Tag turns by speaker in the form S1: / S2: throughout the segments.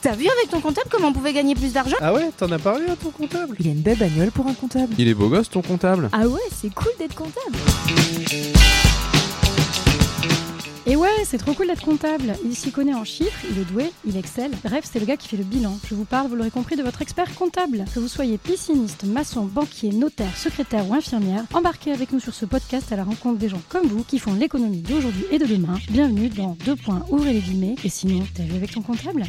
S1: T'as vu avec ton comptable comment on pouvait gagner plus d'argent
S2: Ah ouais, t'en as parlé à ton comptable
S3: Il a une belle bagnole pour un comptable.
S4: Il est beau gosse ton comptable.
S3: Ah ouais, c'est cool d'être comptable.
S5: Et ouais, c'est trop cool d'être comptable. Il s'y connaît en chiffres, il est doué, il excelle. Bref, c'est le gars qui fait le bilan. Je vous parle, vous l'aurez compris, de votre expert comptable. Que vous soyez pisciniste, maçon, banquier, notaire, secrétaire ou infirmière, embarquez avec nous sur ce podcast à la rencontre des gens comme vous qui font l'économie d'aujourd'hui et de demain. Bienvenue dans Deux points, ouvrez les guillemets. Et sinon, t'as vu avec ton comptable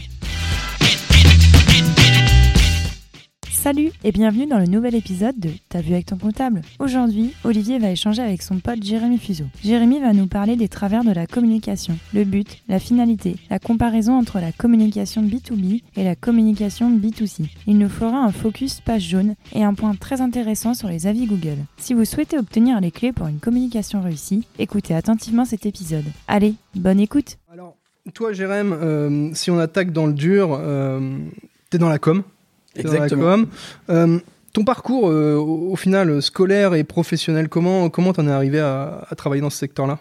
S3: Salut et bienvenue dans le nouvel épisode de T'as vu avec ton comptable Aujourd'hui, Olivier va échanger avec son pote Jérémy Fuseau. Jérémy va nous parler des travers de la communication, le but, la finalité, la comparaison entre la communication B2B et la communication B2C. Il nous fera un focus page jaune et un point très intéressant sur les avis Google. Si vous souhaitez obtenir les clés pour une communication réussie, écoutez attentivement cet épisode. Allez, bonne écoute
S2: Alors, toi, Jérém, euh, si on attaque dans le dur, euh, t'es dans la com.
S6: Exactement.
S2: com. Euh, ton parcours, euh, au, au final, scolaire et professionnel, comment comment t'en es arrivé à, à travailler dans ce secteur-là?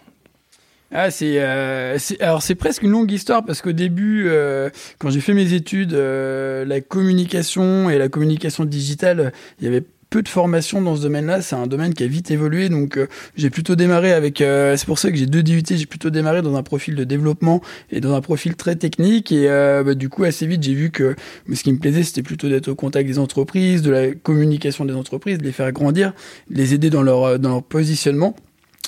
S6: Ah, c'est, euh, c'est- alors c'est presque une longue histoire parce qu'au début, euh, quand j'ai fait mes études, euh, la communication et la communication digitale, il y avait peu de formation dans ce domaine-là. C'est un domaine qui a vite évolué, donc euh, j'ai plutôt démarré avec. euh, c'est pour ça que j'ai deux DUT. J'ai plutôt démarré dans un profil de développement et dans un profil très technique. Et euh, bah, du coup, assez vite, j'ai vu que ce qui me plaisait, c'était plutôt d'être au contact des entreprises, de la communication des entreprises, de les faire grandir, les aider dans leur dans leur positionnement.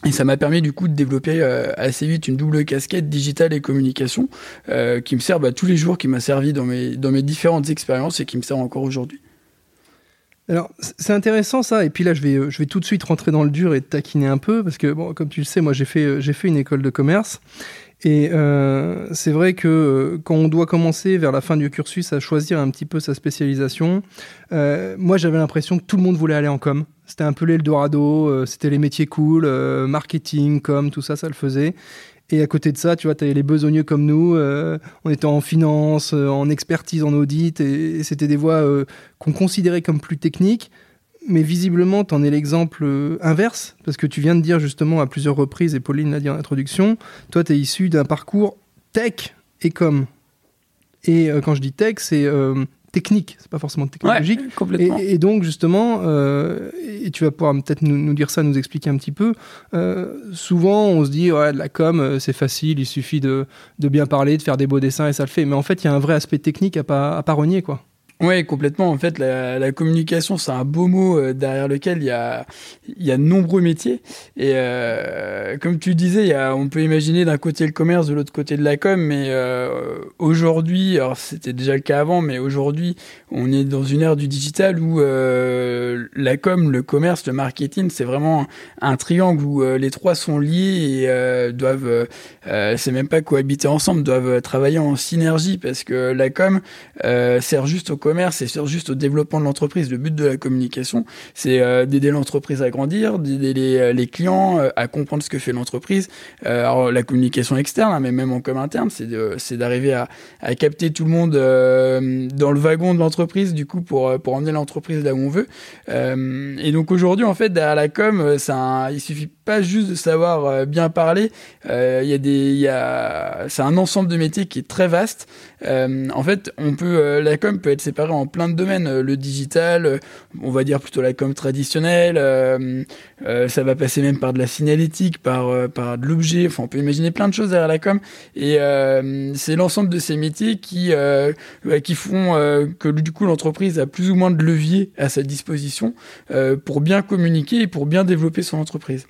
S6: Et ça m'a permis du coup de développer euh, assez vite une double casquette digitale et communication euh, qui me sert bah, tous les jours, qui m'a servi dans mes, dans mes différentes expériences et qui me sert encore aujourd'hui.
S2: Alors, c'est intéressant ça, et puis là, je vais, euh, je vais tout de suite rentrer dans le dur et te taquiner un peu, parce que, bon, comme tu le sais, moi, j'ai fait, euh, j'ai fait une école de commerce, et euh, c'est vrai que quand on doit commencer vers la fin du cursus à choisir un petit peu sa spécialisation, moi, j'avais l'impression que tout le monde voulait aller en com. C'était un peu l'Eldorado, euh, c'était les métiers cool, marketing, com, tout ça, ça le faisait. Et à côté de ça, tu vois, tu avais les besogneux comme nous, euh, on était en finance, euh, en expertise, en audit, et, c'était des voies euh, qu'on considérait comme plus techniques. Mais visiblement, tu en es l'exemple euh, inverse, parce que tu viens de dire justement à plusieurs reprises, et Pauline l'a dit en introduction, toi, tu es issu d'un parcours tech et com. Et quand je dis tech, c'est technique, c'est pas forcément technologique.
S6: complètement.
S2: Et, et donc justement, euh, et tu vas pouvoir peut-être nous, nous dire ça, nous expliquer un petit peu. euh, souvent, on se dit ouais, de la com, euh, c'est facile, il suffit de, de bien parler, de faire des beaux dessins et ça le fait. Mais en fait, il y a un vrai aspect technique à pas à pas renier quoi.
S6: Oui, complètement. En fait, la, la communication, c'est un beau mot euh, derrière lequel il y a, y a de nombreux métiers. Et euh, comme tu disais, y a, on peut imaginer d'un côté le commerce, de l'autre côté de la com. Mais euh, aujourd'hui, alors c'était déjà le cas avant, mais aujourd'hui, on est dans une ère du digital où euh, la com, le commerce, le marketing, c'est vraiment un triangle où euh, les trois sont liés et euh, doivent, c'est même pas cohabiter ensemble, doivent travailler en synergie parce que la com sert juste au commerce et sert juste au développement de l'entreprise. Le but de la communication, c'est euh, d'aider l'entreprise à grandir, d'aider les, euh, clients euh, à comprendre ce que fait l'entreprise. Alors la communication externe, hein, mais même en com interne, c'est d'arriver à, à capter tout le monde dans le wagon de l'entreprise, du coup, pour, pour emmener l'entreprise là où on veut. Et donc aujourd'hui, en fait, derrière la com, un- il suffit pas juste de savoir bien parler. Il y a des, il y a, c'est un ensemble de métiers qui est très vaste. En fait, on peut, la com peut être séparée en plein de domaines. Euh, Le digital, euh, on va dire plutôt la com traditionnelle. euh, ça va passer même par de la signalétique, par, par de l'objet. Enfin, on peut imaginer plein de choses derrière la com. Et c'est l'ensemble de ces métiers qui, qui font que du coup l'entreprise a plus ou moins de leviers à sa disposition pour bien communiquer et pour bien développer son entreprise.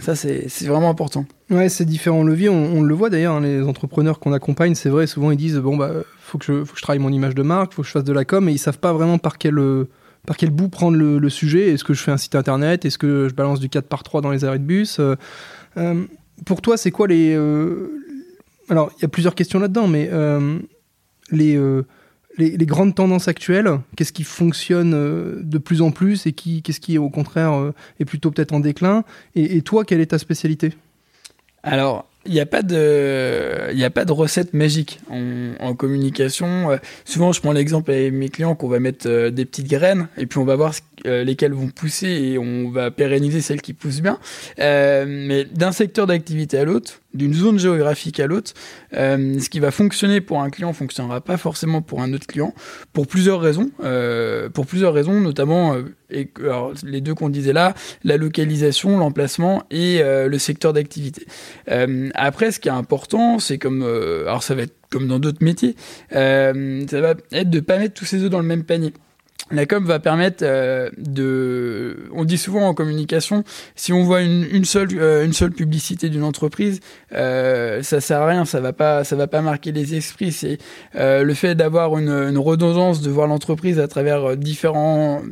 S6: Ça, c'est vraiment important.
S2: Ouais, ces différents leviers, on, le voit d'ailleurs, hein, les entrepreneurs qu'on accompagne, c'est vrai, souvent ils disent bon bah faut que je faut que je travaille mon image de marque, faut que je fasse de la com, et ils savent pas vraiment par quel euh, par quel bout prendre le, sujet. Est-ce que je fais un site internet? Est-ce que je balance du 4 par 3 dans les arrêts de bus? Euh, euh, Pour toi, c'est quoi les alors il y a plusieurs questions là-dedans, mais les, les grandes tendances actuelles, qu'est-ce qui fonctionne euh, de plus en plus et qui qu'est-ce qui au contraire euh, est plutôt peut-être en déclin et, toi, quelle est ta spécialité?
S6: Alors, il n'y a pas de, il a pas de recette magique en, communication. Euh, souvent, je prends l'exemple avec mes clients qu'on va mettre des petites graines et puis on va voir lesquelles vont pousser et on va pérenniser celles qui poussent bien. mais d'un secteur d'activité à l'autre, d'une zone géographique à l'autre, ce qui va fonctionner pour un client fonctionnera pas forcément pour un autre client, pour plusieurs raisons. pour plusieurs raisons, notamment alors, les deux qu'on disait là, la localisation, l'emplacement et le secteur d'activité. après, ce qui est important, c'est comme, alors ça va être comme dans d'autres métiers, euh, ça va être de pas mettre tous ses œufs dans le même panier. La com va permettre euh, de. On dit souvent en communication, si on voit une, une seule euh, une seule publicité d'une entreprise, euh, ça sert à rien, ça va pas ça va pas marquer les esprits. C'est euh, le fait d'avoir une, une, redondance, de voir l'entreprise à travers différents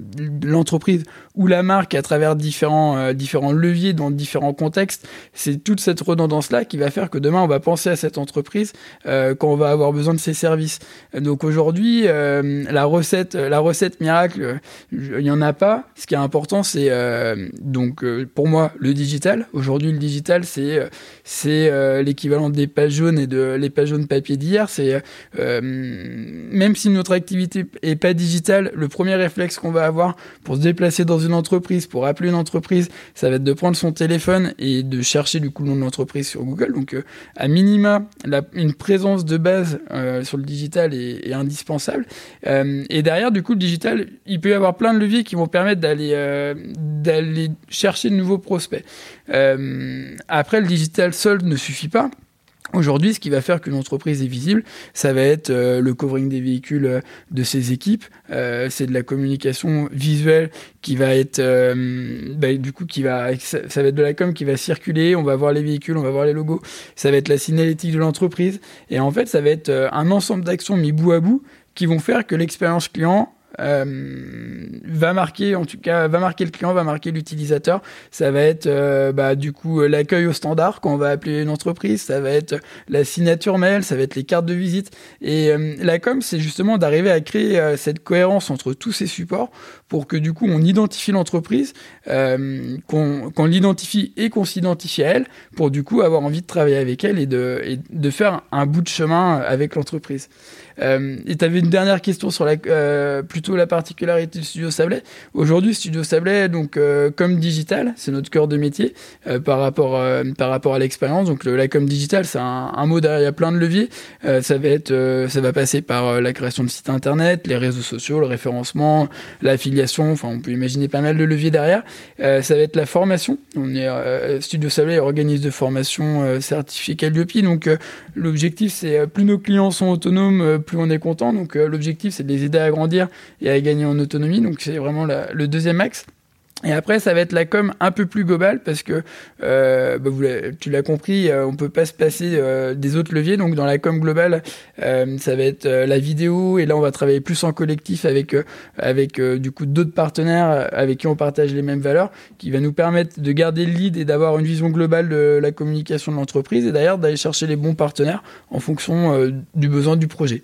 S6: l'entreprise ou la marque à travers différents différents leviers dans différents contextes. C'est toute cette redondance là qui va faire que demain on va penser à cette entreprise quand on va avoir besoin de ses services. Donc aujourd'hui, la recette la recette miracle, il n'y en a pas. Ce qui est important, c'est euh, donc euh, pour moi le digital. Aujourd'hui, le digital, c'est euh, l'équivalent des pages jaunes et de les pages jaunes papier d'hier. Même si notre activité est pas digitale, le premier réflexe qu'on va avoir pour se déplacer dans une entreprise, pour appeler une entreprise, ça va être de prendre son téléphone et de chercher du coup le nom de l'entreprise sur Google. Donc à minima, une présence de base sur le digital est, est indispensable. et derrière, du coup, le digital il peut y avoir plein de leviers qui vont permettre d'aller euh, chercher de nouveaux prospects. Euh, après, le digital seul ne suffit pas. Aujourd'hui, ce qui va faire qu'une entreprise est visible, ça va être euh, le covering des véhicules de ses équipes. c'est de la communication visuelle qui va être, bah, du coup, qui va, ça, va être de la com qui va circuler. On va voir les véhicules, on va voir les logos. Ça va être la signalétique de l'entreprise. Et en fait, ça va être un ensemble d'actions mis bout à bout qui vont faire que l'expérience client euh, va marquer, en tout cas, va marquer le client, va marquer l'utilisateur. Ça va être euh, bah, du coup l'accueil au standard quand on va appeler une entreprise. Ça va être la signature mail, ça va être les cartes de visite. Et euh, la com, c'est justement d'arriver à créer cette cohérence entre tous ces supports pour que du coup on identifie l'entreprise, qu'on l'identifie et qu'on s'identifie à elle, pour du coup avoir envie de travailler avec elle et de, et de faire un bout de chemin avec l'entreprise. Euh, et tu avais une dernière question sur la, euh, plutôt la particularité du Studio Sablé. Aujourd'hui, Studio Sablé, donc euh, comme digital, c'est notre cœur de métier par rapport par rapport à l'expérience. Donc la com digital, c'est un, mot derrière, plein de leviers. ça va être, ça va passer par la création de sites internet, les réseaux sociaux, le référencement, l'affiliation. Enfin, on peut imaginer pas mal de leviers derrière. ça va être la formation. On est Studio Sablé organise de formation certifiée Calliope. Donc l'objectif, c'est plus nos clients sont autonomes plus on est content. Donc euh, l'objectif, c'est de les aider à grandir et à gagner en autonomie. Donc c'est vraiment le deuxième axe. Et après, ça va être la com un peu plus globale parce que euh, bah, tu l'as compris, euh, on peut pas se passer euh, des autres leviers. Donc dans la com globale, euh, ça va être la vidéo et là on va travailler plus en collectif avec avec du coup d'autres partenaires avec qui on partage les mêmes valeurs, qui va nous permettre de garder le lead et d'avoir une vision globale de la communication de l'entreprise et d'ailleurs d'aller chercher les bons partenaires en fonction du besoin du projet.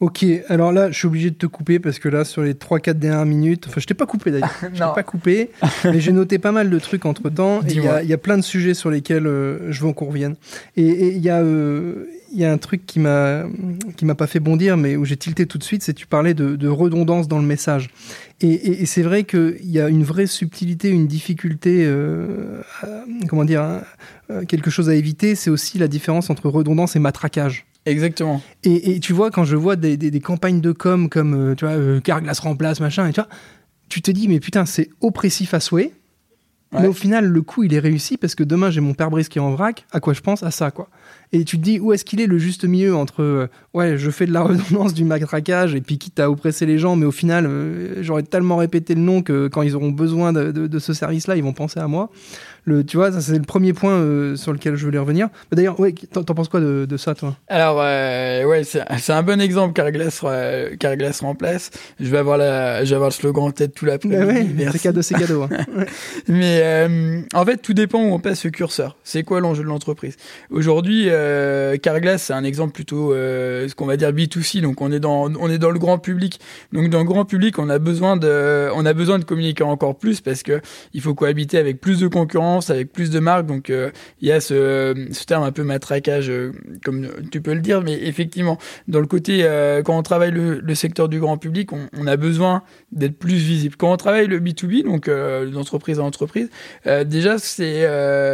S2: Ok, alors là, je suis obligé de te couper parce que là, sur les 3-4 dernières minutes, enfin, je t'ai pas coupé d'ailleurs, je t'ai pas coupé, mais j'ai noté pas mal de trucs entre temps. Il y, y, a plein de sujets sur lesquels euh, je veux qu'on revienne. Et il y, euh, y, a un truc qui m'a qui m'a pas fait bondir, mais où j'ai tilté tout de suite, c'est tu parlais de, de, redondance dans le message. Et, et, c'est vrai qu'il y a une vraie subtilité, une difficulté, euh, comment dire, hein, euh, quelque chose à éviter, c'est aussi la différence entre redondance et matraquage.
S6: Exactement.
S2: Et, et, tu vois, quand je vois des, des, des campagnes de com comme, euh, tu vois, euh, Carglass remplace, machin, et tu vois, tu te dis, mais putain, c'est oppressif à souhait. Mais au final, le coup, il est réussi parce que demain, j'ai mon pare-brise qui est en vrac. À quoi je pense À ça, quoi. Et tu te dis, où est-ce qu'il est le juste milieu entre, euh, ouais, je fais de la redondance, du matraquage, et puis quitte à oppresser les gens, mais au final, euh, j'aurais tellement répété le nom que quand ils auront besoin de, de, de ce service-là, ils vont penser à moi tu vois, ça c'est le premier point euh, sur lequel je voulais revenir. D'ailleurs, ouais, t'en, penses quoi de, ça, toi?
S6: Alors, euh, ouais, c'est, un bon exemple. Carglass, euh, Carglass remplace. Je vais avoir la, je vais avoir le slogan en tête tout l'après-midi.
S2: Bah c'est cadeau, c'est cadeau. Hein.
S6: Mais en fait, tout dépend où on passe ce curseur. C'est quoi l'enjeu de l'entreprise? Aujourd'hui, Carglass, c'est un exemple plutôt, ce qu'on va dire B2C. Donc, on est dans, on est dans le grand public. Donc, dans le grand public, on a besoin de, on a besoin de communiquer encore plus parce que il faut cohabiter avec plus de concurrents avec plus de marques. Donc il y a ce, terme un peu matraquage, comme tu peux le dire, mais effectivement, dans le côté, quand on travaille le, secteur du grand public, on, a besoin d'être plus visible. Quand on travaille le B2B, donc d'entreprise à entreprise, déjà c'est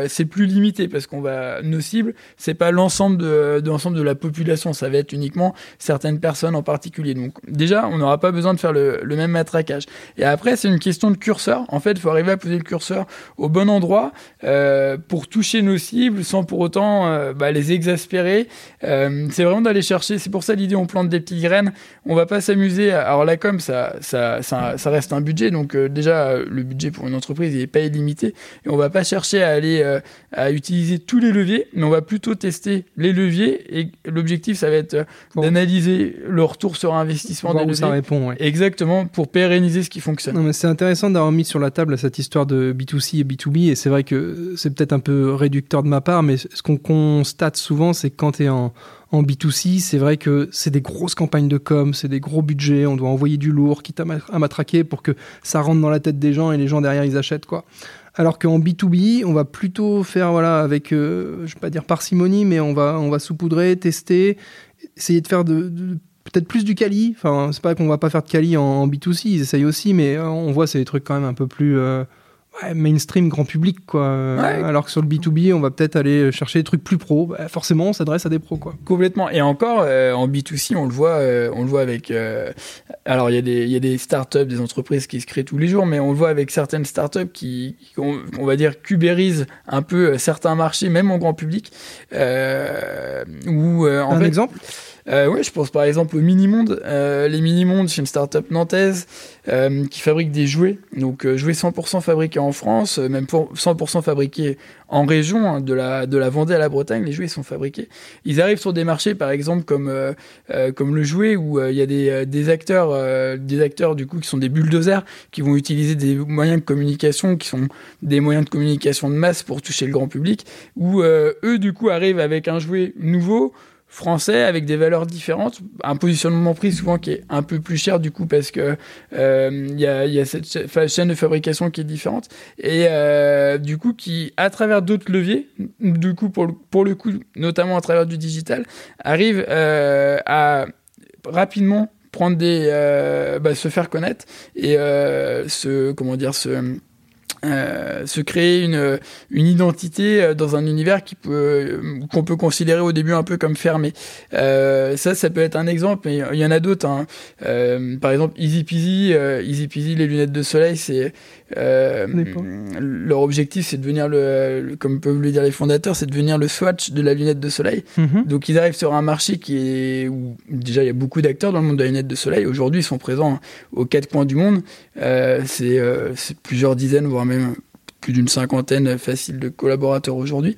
S6: c'est plus limité parce qu'on va nos cibles, c'est pas l'ensemble de, de la population, ça va être uniquement certaines personnes en particulier. Donc déjà, on n'aura pas besoin de faire le, le, même matraquage. Et après, c'est une question de curseur. En fait, il faut arriver à poser le curseur au bon endroit euh, pour toucher nos cibles sans pour autant euh, bah, les exaspérer. Euh, c'est vraiment d'aller chercher. C'est pour ça l'idée, on plante des petites graines. On va pas s'amuser. Alors la com, ça, ça, ça, ça reste un budget. Donc déjà, le budget pour une entreprise, il est pas illimité. Et on va pas chercher à aller à utiliser tous les leviers, mais on va plutôt tester les leviers. Et l'objectif, ça va être d'analyser le retour sur investissement des leviers.
S2: ça répond, ouais.
S6: Exactement, pour pérenniser ce qui fonctionne.
S2: Non, mais c'est intéressant d'avoir mis sur la table cette histoire de B2C et B2B, et c'est vrai que c'est peut-être un peu réducteur de ma part, mais ce qu'on constate souvent, c'est que quand tu es en, en B2C, c'est vrai que c'est des grosses campagnes de com, c'est des gros budgets, on doit envoyer du lourd, quitte à, ma- à matraquer pour que ça rentre dans la tête des gens et les gens derrière ils achètent quoi. Alors qu'en B2B, on va plutôt faire voilà avec, euh, je vais pas dire parcimonie, mais on va on va saupoudrer, tester, essayer de faire peut-être plus du quali. Enfin, c'est pas qu'on va pas faire de en, en B2C, ils essayent aussi, mais euh, on voit c'est des trucs quand même un peu plus euh, ouais, mainstream, grand public quoi.
S6: Ouais.
S2: Alors que sur le B2B, on va peut-être aller chercher des trucs plus pro. Bah, forcément, on s'adresse à des pros quoi.
S6: Complètement. Et encore, euh, en B2C, on le voit, euh, on le voit avec. euh, alors, il y, a des- il y a des startups, des entreprises qui se créent tous les jours, mais on le voit avec certaines startups qui, qui on, on va dire, cubérisent un peu certains marchés, même en grand public. Euh, où, euh, en
S2: un
S6: fait,
S2: exemple?
S6: Euh, ouais, je pense par exemple au Minimonde. Euh, les Minimondes, c'est une start-up nantaise euh, qui fabrique des jouets. Donc euh, jouets 100% fabriqués en France, euh, même pour 100% fabriqués en région, hein, de la de la Vendée à la Bretagne, les jouets sont fabriqués. Ils arrivent sur des marchés, par exemple comme euh, comme le jouet où il y a des, des acteurs des acteurs du coup qui sont des bulldozers qui vont utiliser des moyens de communication qui sont des moyens de communication de masse pour toucher le grand public. Où eux du coup arrivent avec un jouet nouveau français avec des valeurs différentes, un positionnement prix souvent qui est un peu plus cher du coup parce que euh, il y, a, y a cette chaîne de fabrication qui est différente. Et euh, du coup qui à travers d'autres leviers, du coup pour le, pour le coup notamment à travers du digital, arrive euh, à rapidement prendre des bah, se faire connaître et se comment dire se euh, se créer une, une identité euh, dans un univers qui peut euh, qu'on peut considérer au début un peu comme fermé. Euh, ça, ça peut être un exemple, mais il y en a d'autres. Hein. Euh, par exemple, Easy Peasy, Easy Peasy, les lunettes de soleil, c'est leur objectif, c'est de devenir le, le- comme peuvent le dire les fondateurs, c'est de devenir le Swatch de la lunette de soleil.
S2: Mhm.
S6: Donc ils arrivent sur un marché qui est où déjà il y a beaucoup d'acteurs dans le monde de la lunette de soleil. Aujourd'hui, ils sont présents aux quatre coins du monde. C'est c'est plusieurs dizaines, voire même plus d'une cinquantaine facile de collaborateurs aujourd'hui.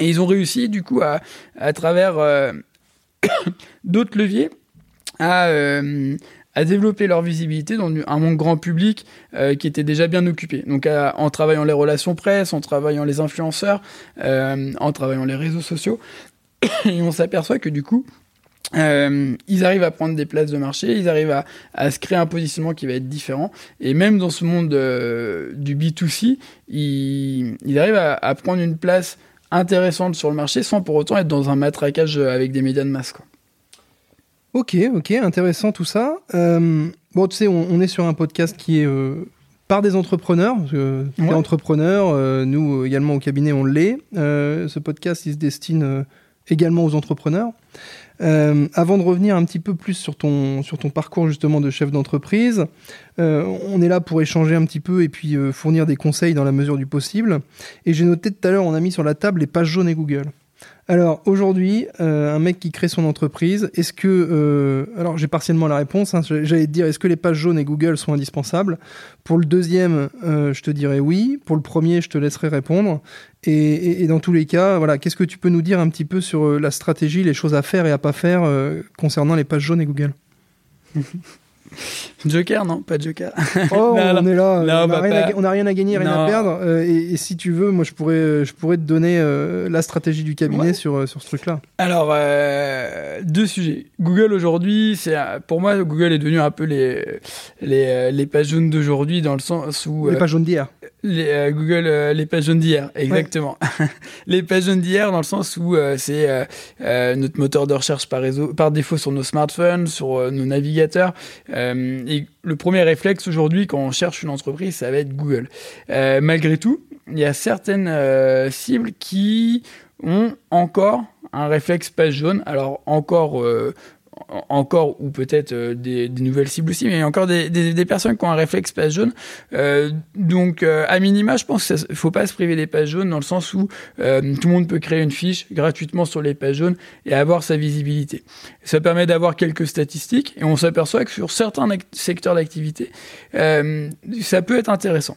S6: Et ils ont réussi du coup à, à travers euh, d'autres leviers à, euh, à développer leur visibilité dans un monde grand public euh, qui était déjà bien occupé. Donc en travaillant les relations presse, en travaillant les influenceurs, en travaillant les réseaux sociaux. Et on s'aperçoit que du coup, euh, ils arrivent à prendre des places de marché, ils arrivent à, à se créer un positionnement qui va être différent. Et même dans ce monde euh, du B2C, ils, ils arrivent à, à prendre une place intéressante sur le marché sans pour autant être dans un matraquage avec des médias de masse. Quoi.
S2: Ok, ok, intéressant tout ça. Euh, bon, tu sais, on, on est sur un podcast qui est euh, par des entrepreneurs. T'es
S6: Ouais.
S2: entrepreneur, euh, nous euh, également au cabinet, on l'est. Euh, ce podcast, il se destine euh, également aux entrepreneurs. Euh, avant de revenir un petit peu plus sur ton, sur ton parcours justement de chef d'entreprise, euh, on est là pour échanger un petit peu et puis euh, fournir des conseils dans la mesure du possible. Et j'ai noté tout à l'heure, on a mis sur la table les pages jaunes et Google. Alors aujourd'hui, euh, un mec qui crée son entreprise, est-ce que... euh, alors j'ai partiellement la réponse, hein, j'allais te dire, est-ce que les pages jaunes et Google sont indispensables? Pour le deuxième, euh, je te dirais oui. Pour le premier, je te laisserai répondre. Et, et- dans tous les cas, voilà, qu'est-ce que tu peux nous dire un petit peu sur la stratégie, les choses à faire et à pas faire concernant les pages jaunes et Google?
S6: Joker, non Pas Joker.
S2: Oh,
S6: Non,
S2: on est là,
S6: non,
S2: on n'a
S6: bah,
S2: rien, à rien gagner, rien à perdre. euh, et, et si tu veux, moi je pourrais, euh, je pourrais te donner euh, la stratégie du cabinet
S6: Ouais.
S2: sur, euh, sur ce truc-là.
S6: Alors, euh, deux sujets. Google aujourd'hui, c'est euh, pour moi, Google est devenu un peu les, les, euh, les pages jaunes d'aujourd'hui dans le sens où.
S2: Les
S6: euh,
S2: pages jaunes d'hier.
S6: Les, euh, Google, euh, les pages jaunes d'hier, exactement. les pages jaunes d'hier, dans le sens où euh, c'est notre moteur de recherche par, réseau, par défaut sur nos smartphones, sur nos navigateurs. et le premier réflexe aujourd'hui, quand on cherche une entreprise, ça va être Google. malgré tout, il y a certaines cibles qui ont encore un réflexe page jaune. Alors encore encore, ou peut-être euh, des, nouvelles cibles aussi, mais il y a encore des, personnes qui ont un réflexe page jaune. Euh, donc, euh, à minima, je pense qu'il ne faut pas se priver des pages jaunes dans le sens où tout le monde peut créer une fiche gratuitement sur les pages jaunes et avoir sa visibilité. Ça permet d'avoir quelques statistiques et on s'aperçoit que sur certains secteurs d'activité, ça peut être intéressant.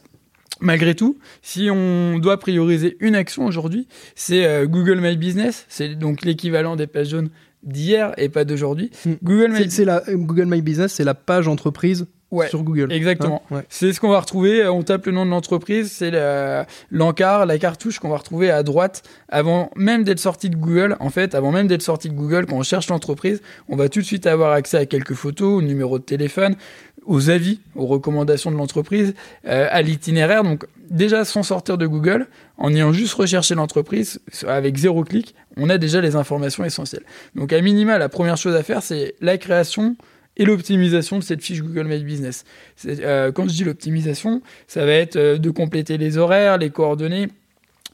S6: Malgré tout, si on doit prioriser une action aujourd'hui, c'est Google My Business, c'est donc l'équivalent des pages jaunes d'hier et pas d'aujourd'hui.
S2: Hmm. Google, My... c'est la, Google My Business, c'est la page entreprise sur Google.
S6: Exactement. Hein, c'est ce qu'on va retrouver. On tape le nom de l'entreprise, c'est l'encart, la, cartouche qu'on va retrouver à droite avant même d'être sorti de Google. En fait, avant même d'être sorti de Google, quand on cherche l'entreprise, on va tout de suite avoir accès à quelques photos, au numéro de téléphone, aux avis, aux recommandations de l'entreprise, euh, à l'itinéraire. Donc déjà sans sortir de Google, en ayant juste recherché l'entreprise avec zéro clic, on a déjà les informations essentielles. Donc à minima, la première chose à faire, c'est la création et l'optimisation de cette fiche Google My Business. Euh, quand je dis l'optimisation, ça va être euh, de compléter les horaires, les coordonnées,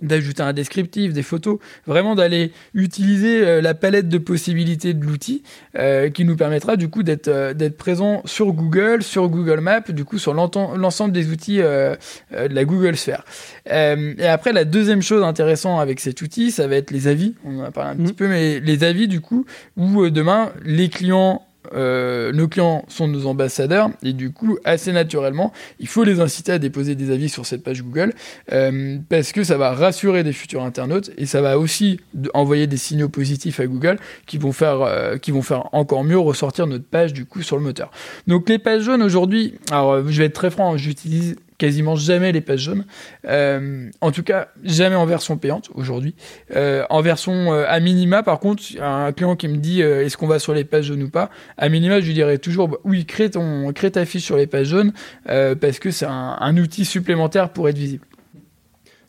S6: d'ajouter un descriptif, des photos, vraiment d'aller utiliser euh, la palette de possibilités de l'outil euh, qui nous permettra du coup d'être euh, d'être présent sur Google, sur Google Maps, du coup sur l'ensemble des outils de la Google Sphere. et après la deuxième chose intéressante avec cet outil, ça va être les avis. On en a parlé un petit mmh. peu, mais les avis du coup où demain les clients euh, nos clients sont nos ambassadeurs et du coup, assez naturellement, il faut les inciter à déposer des avis sur cette page Google euh, parce que ça va rassurer des futurs internautes et ça va aussi envoyer des signaux positifs à Google qui vont faire, euh, qui vont faire encore mieux ressortir notre page du coup sur le moteur. Donc les pages jaunes aujourd'hui, alors je vais être très franc, j'utilise quasiment jamais les pages jaunes. Euh, en tout cas, jamais en version payante aujourd'hui. Euh, en version euh, à minima, par contre, un client qui me dit est-ce qu'on va sur les pages jaunes ou pas, à minima, je lui dirais toujours bah, oui, crée, ton, crée ta fiche sur les pages jaunes parce que c'est un, outil supplémentaire pour être visible.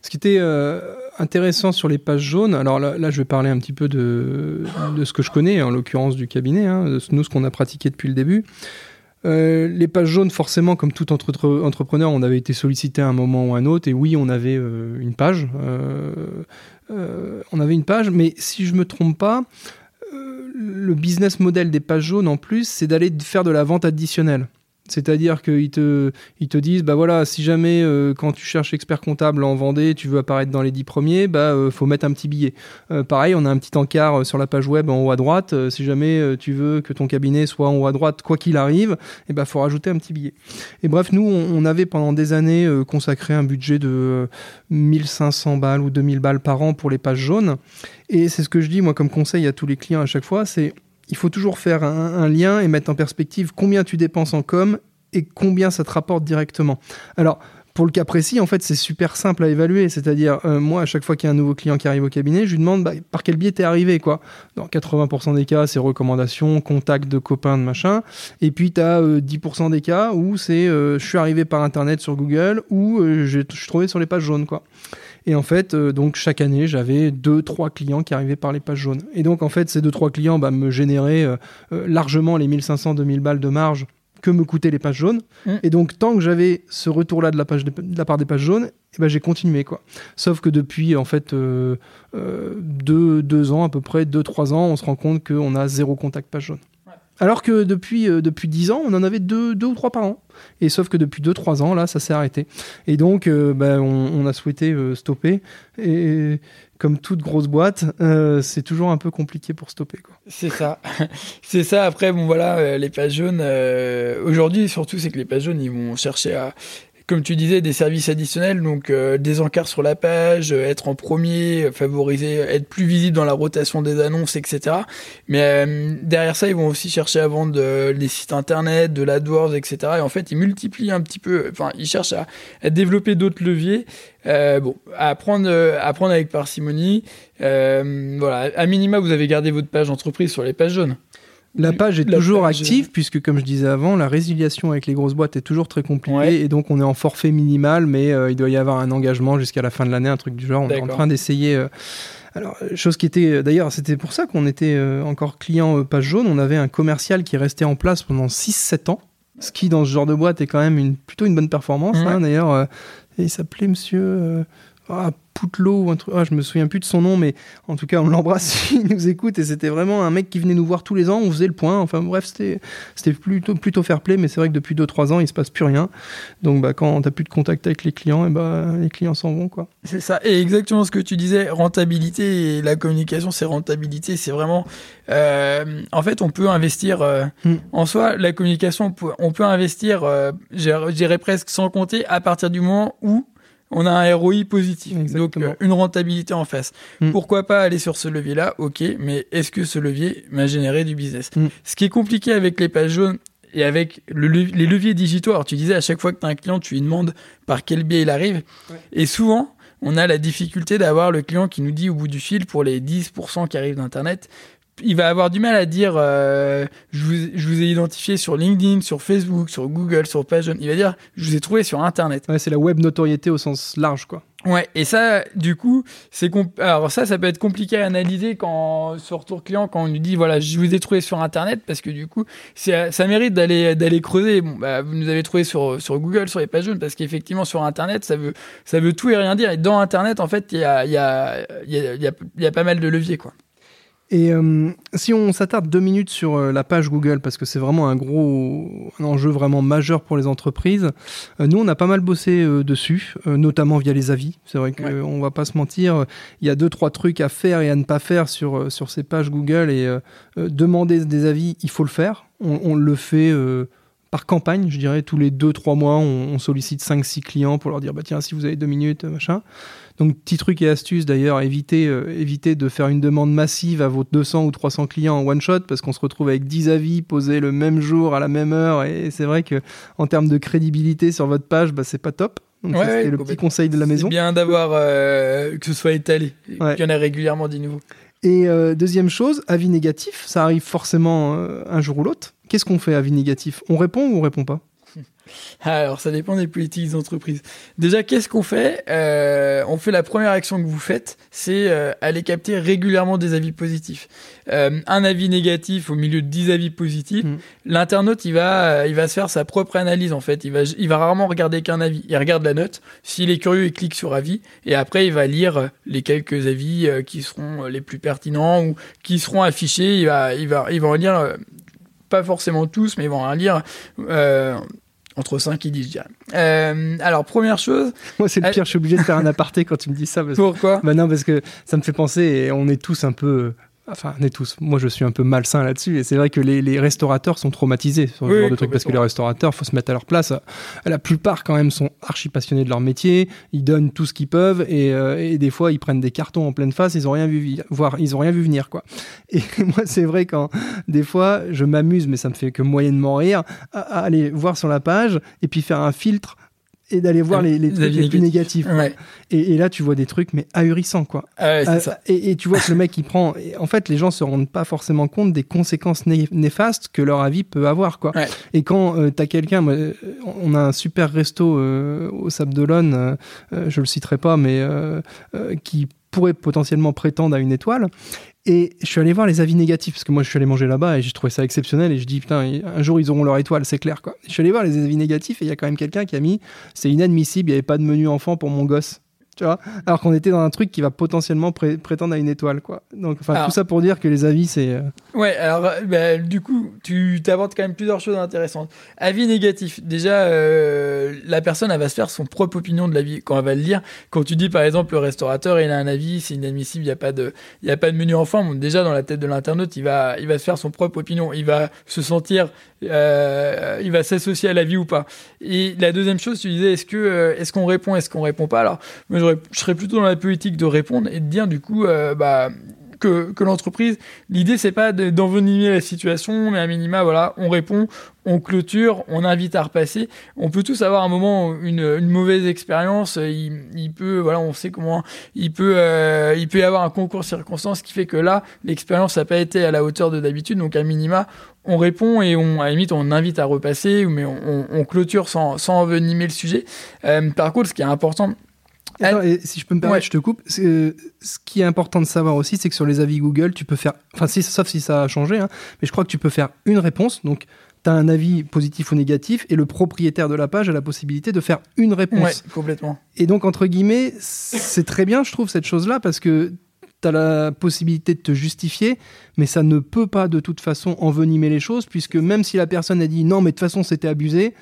S2: Ce qui était intéressant sur les pages jaunes, alors là, je vais parler un petit peu de, ce que je connais, en l'occurrence du cabinet, hein, de nous, ce qu'on a pratiqué depuis le début. Euh, les pages jaunes, forcément, comme tout entrepreneur, on avait été sollicité à un moment ou à un autre, et oui, on avait euh, une page. Euh, on avait une page, mais si je me trompe pas, le business model des pages jaunes, en plus, c'est d'aller faire de la vente additionnelle. C'est-à-dire qu'ils te, ils te disent, bah voilà, si jamais euh, quand tu cherches expert comptable en Vendée, tu veux apparaître dans les dix premiers, bah euh, faut mettre un petit billet. Euh, pareil, on a un petit encart sur la page web en haut à droite. si jamais tu veux que ton cabinet soit en haut à droite, quoi qu'il arrive, et eh bah faut rajouter un petit billet. Et bref, nous, on, avait pendant des années consacré un budget de 1500 balles ou 2000 balles par an pour les pages jaunes. Et c'est ce que je dis moi comme conseil à tous les clients à chaque fois, c'est il faut toujours faire un, lien et mettre en perspective combien tu dépenses en com et combien ça te rapporte directement. Alors, pour le cas précis, en fait, c'est super simple à évaluer. C'est-à-dire, euh, moi, à chaque fois qu'il y a un nouveau client qui arrive au cabinet, je lui demande bah, par quel biais t'es arrivé, quoi? Dans 80% des cas, c'est recommandations, contacts de copains, de machin. Et puis, tu as 10% des cas où c'est euh, je suis arrivé par Internet sur Google ou euh, je suis trouvé sur les pages jaunes, quoi. Et en fait, euh, donc chaque année, j'avais deux, trois clients qui arrivaient par les pages jaunes. Et donc, en fait, ces deux, trois clients bah, me généraient euh, euh, largement les 1500, 2000 balles de marge que me coûtaient les pages jaunes. Mmh. Et donc, tant que j'avais ce retour-là de, la page de, la part des pages jaunes, eh ben, j'ai continué. quoi. Sauf que depuis, en fait, deux, deux ans, à peu près, deux, trois ans, on se rend compte qu'on a zéro contact page jaune. Alors que depuis, euh, depuis 10 ans, on en avait deux, deux ou trois par an. Et sauf que depuis 2-3 ans, là, ça s'est arrêté. Et donc, euh, ben, on, a souhaité euh, stopper. Et comme toute grosse boîte, c'est toujours un peu compliqué pour stopper.
S6: C'est ça. c'est ça. Après, bon, voilà, les pages jaunes, aujourd'hui, surtout, c'est que les pages jaunes, ils vont chercher à comme tu disais, des services additionnels, donc euh, des encarts sur la page, euh, être en premier, favoriser, être plus visible dans la rotation des annonces, etc. Mais euh, derrière ça, ils vont aussi chercher à vendre des sites internet, de l'AdWords, etc. Et en fait, ils multiplient un petit peu, enfin, ils cherchent à, à développer d'autres leviers. bon, à prendre, à prendre avec parcimonie. voilà, à minima, vous avez gardé votre page entreprise sur les pages jaunes.
S2: La page est toujours active, puisque comme je disais avant, la résiliation avec les grosses boîtes est toujours très compliquée, et donc on est en forfait minimal, mais il doit y avoir un engagement jusqu'à la fin de l'année, un truc du genre. On est en train d'essayer. Alors, chose qui était, d'ailleurs, c'était pour ça qu'on était encore client page jaune. On avait un commercial qui restait en place pendant 6-7 ans ce qui dans ce genre de boîte est quand même une, plutôt une bonne performance. Hein, d'ailleurs, euh, il s'appelait Monsieur euh, ah, Poutelot ou un truc. Ah, je me souviens plus de son nom, mais en tout cas, on l'embrasse. il nous écoute et c'était vraiment un mec qui venait nous voir tous les ans. On faisait le point. Enfin bref, c'était c'était plutôt plutôt fair play, mais c'est vrai que depuis 2-3 ans, il se passe plus rien. Donc bah, quand t'as plus de contact avec les clients, et bah, les clients s'en vont quoi.
S6: C'est ça. Et exactement ce que tu disais, rentabilité et la communication, c'est rentabilité. C'est vraiment. Euh, en fait, on peut investir. Euh, hmm. En soi, la communication, on peut, on peut investir. Euh, je dirais presque sans compter à partir du moment où on a un ROI positif, donc euh, une rentabilité en face. Mm. Pourquoi pas aller sur ce levier-là? Ok, mais est-ce que ce levier m'a généré du business? Mm. Ce qui est compliqué avec les pages jaunes et avec les leviers digitaux, alors tu disais à chaque fois que tu as un client, tu lui demandes par quel biais il arrive, et souvent on a la difficulté d'avoir le client qui nous dit au bout du fil pour les 10% qui arrivent d'Internet, il va avoir du mal à dire euh, je, vous, ai identifié sur LinkedIn, sur Facebook, sur Google, sur PageOne. Il va dire je vous ai trouvé sur Internet.
S2: Ouais, c'est la web notoriété au sens large, quoi.
S6: Ouais, et ça, du coup, c'est alors ça, ça peut être compliqué à analyser quand sur retour client quand on nous dit voilà, je vous ai trouvé sur Internet parce que du coup, ça mérite d'aller d'aller creuser. Bon, bah, vous nous avez trouvé sur sur Google, sur les pages jaunes, parce qu'effectivement sur Internet, ça veut ça veut tout et rien dire. Et dans Internet, en fait, il y a il y a il y a, y a pas mal de leviers, quoi.
S2: Et euh, si on s'attarde deux minutes sur euh, la page Google, parce que c'est vraiment un gros un enjeu vraiment majeur pour les entreprises, euh, nous on a pas mal bossé dessus, notamment via les avis. C'est vrai qu'on va pas se mentir, il y a deux trois trucs à faire et à ne pas faire sur sur ces pages Google et demander des avis, il faut le faire. On, on le fait par campagne, je dirais, tous les 2-3 mois, on, sollicite 5-6 clients pour leur dire bah tiens, si vous avez deux minutes, machin. Donc, petit truc et astuce d'ailleurs, évitez, euh, évitez de faire une demande massive à vos 200 ou 300 clients en one shot parce qu'on se retrouve avec 10 avis posés le même jour à la même heure et c'est vrai que en termes de crédibilité sur votre page, bah, c'est pas top. Donc, c'est le petit conseil de la maison.
S6: C'est bien d'avoir euh, que ce soit étalé, qu'il y en ait régulièrement des nouveaux.
S2: Et euh, deuxième chose, avis négatif, ça arrive forcément un jour ou l'autre. Qu'est-ce qu'on fait avis négatif? On répond ou on répond pas?
S6: Alors, ça dépend des politiques d'entreprise. Déjà, qu'est-ce qu'on fait? Euh, On fait la première action que vous faites, c'est euh, aller capter régulièrement des avis positifs. Euh, un avis négatif au milieu de 10 avis positifs, mm. l'internaute, il va, il va se faire sa propre analyse en fait. Il va, il va rarement regarder qu'un avis. Il regarde la note. S'il est curieux, il clique sur avis et après, il va lire les quelques avis qui seront les plus pertinents ou qui seront affichés. Il va, il va, il va en lire pas forcément tous, mais ils vont en lire euh, entre 5 et 10, je dirais. Euh, alors, première chose.
S2: Moi, c'est le pire, je suis obligé de faire un aparté quand tu me dis ça.
S6: Pourquoi?
S2: Bah Non, parce que ça me fait penser, et on est tous un peu Enfin, on est tous. Moi, je suis un peu malsain là-dessus. Et c'est vrai que les, restaurateurs sont traumatisés sur ce genre de truc parce que les restaurateurs, faut se mettre à leur place. La plupart, quand même, sont archi passionnés de leur métier. Ils donnent tout ce qu'ils peuvent et, euh, des fois, ils prennent des cartons en pleine face. Ils ont rien vu voir. Ils ont rien vu venir, quoi. Et moi, c'est vrai quand des fois, je m'amuse, mais ça me fait que moyennement rire, à aller voir sur la page et puis faire un filtre et d'aller voir les, les, trucs les plus négatifs. Et, là, tu vois des trucs, mais ahurissants, quoi.
S6: Ah euh,
S2: et, tu vois que le mec, il prend. En fait, les gens se rendent pas forcément compte des conséquences néfastes que leur avis peut avoir, quoi. Et quand euh, tu as quelqu'un, on a un super resto euh, au Sable d'Olonne, je le citerai pas, mais qui pourrait potentiellement prétendre à une étoile. Et je suis allé voir les avis négatifs, parce que moi je suis allé manger là-bas et j'ai trouvé ça exceptionnel. Et je dis, putain, un jour ils auront leur étoile, c'est clair. Quoi. Je suis allé voir les avis négatifs et il y a quand même quelqu'un qui a mis, c'est inadmissible, il n'y avait pas de menu enfant pour mon gosse tu vois alors qu'on était dans un truc qui va potentiellement prétendre à une étoile quoi. Donc enfin tout ça pour dire que les avis c'est euh,
S6: ouais alors euh, bah, du coup tu t'abordes quand même plusieurs choses intéressantes. Avis négatif. Déjà euh, la personne elle va se faire son propre opinion de l'avis quand elle va le lire. Quand tu dis par exemple le restaurateur il a un avis c'est inadmissible il n'y a pas de il y a pas de menu enfant. Bon, déjà dans la tête de l'internaute il va il va se faire son propre opinion. Il va se sentir il va s'associer à l'avis ou pas. Et la deuxième chose tu disais est-ce que est-ce qu'on répond est-ce qu'on répond pas? Alors je serais plutôt dans la politique de répondre et de dire du coup, euh, bah, que, l'entreprise. L'idée, c'est pas d'envenimer la situation, mais à minima, voilà, on répond, on clôture, on invite à repasser. On peut tous avoir un moment une, une mauvaise expérience. Il, il, peut, voilà, on sait comment il peut, euh, il peut y avoir un concours de circonstances qui fait que là, l'expérience n'a pas été à la hauteur de d'habitude. Donc à minima, on répond et on, à la limite, on invite à repasser, mais on, on, clôture sans, sans envenimer le sujet. Euh, par contre, ce qui est important,
S2: et si je peux me permettre, je te coupe. ce qui est important de savoir aussi, c'est que sur les avis Google, tu peux faire, enfin, si, sauf si ça a changé, hein, mais je crois que tu peux faire une réponse. Donc, tu as un avis positif ou négatif, et le propriétaire de la page a la possibilité de faire une réponse.
S6: Ouais, complètement.
S2: Et donc, entre guillemets, c'est très bien, je trouve, cette chose-là, parce que tu as la possibilité de te justifier, mais ça ne peut pas de toute façon envenimer les choses, puisque même si la personne a dit non, mais de toute façon c'était abusé,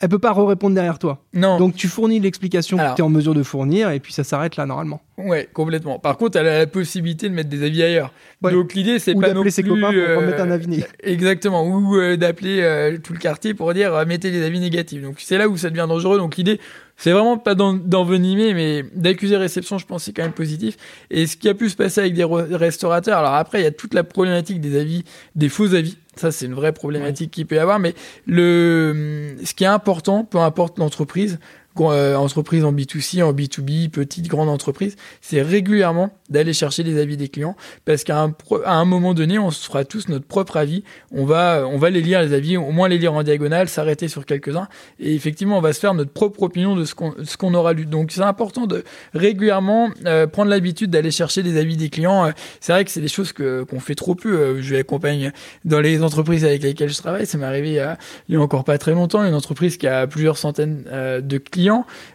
S2: elle peut pas répondre derrière toi.
S6: Non.
S2: Donc tu fournis l'explication que tu es en mesure de fournir et puis ça s'arrête là normalement.
S6: Ouais, complètement. Par contre, elle a la possibilité de mettre des avis ailleurs. Donc l'idée c'est pas
S2: d'appeler ses copains pour
S6: euh,
S2: remettre un avis
S6: négatif. Exactement, ou euh, d'appeler euh, tout le quartier pour dire mettez des avis négatifs. Donc c'est là où ça devient dangereux. Donc l'idée c'est vraiment pas d'envenimer, mais d'accuser réception, je pense, c'est quand même positif. Et ce qui a pu se passer avec des restaurateurs, alors après, il y a toute la problématique des avis, des faux avis. Ça, c'est une vraie problématique qu'il peut y avoir. Mais le, ce qui est important, peu importe l'entreprise, euh, entreprise en B2C, en B2B, petite, grande entreprise, c'est régulièrement d'aller chercher les avis des clients parce qu'à un, à un moment donné, on se fera tous notre propre avis. On va, on va les lire, les avis, au moins les lire en diagonale, s'arrêter sur quelques-uns et effectivement, on va se faire notre propre opinion de ce qu'on, ce qu'on aura lu. Donc, c'est important de régulièrement euh, prendre l'habitude d'aller chercher les avis des clients. Euh, c'est vrai que c'est des choses que, qu'on fait trop peu. je vais accompagner dans les entreprises avec lesquelles je travaille. Ça m'est arrivé il y a encore pas très longtemps, une entreprise qui a plusieurs centaines de clients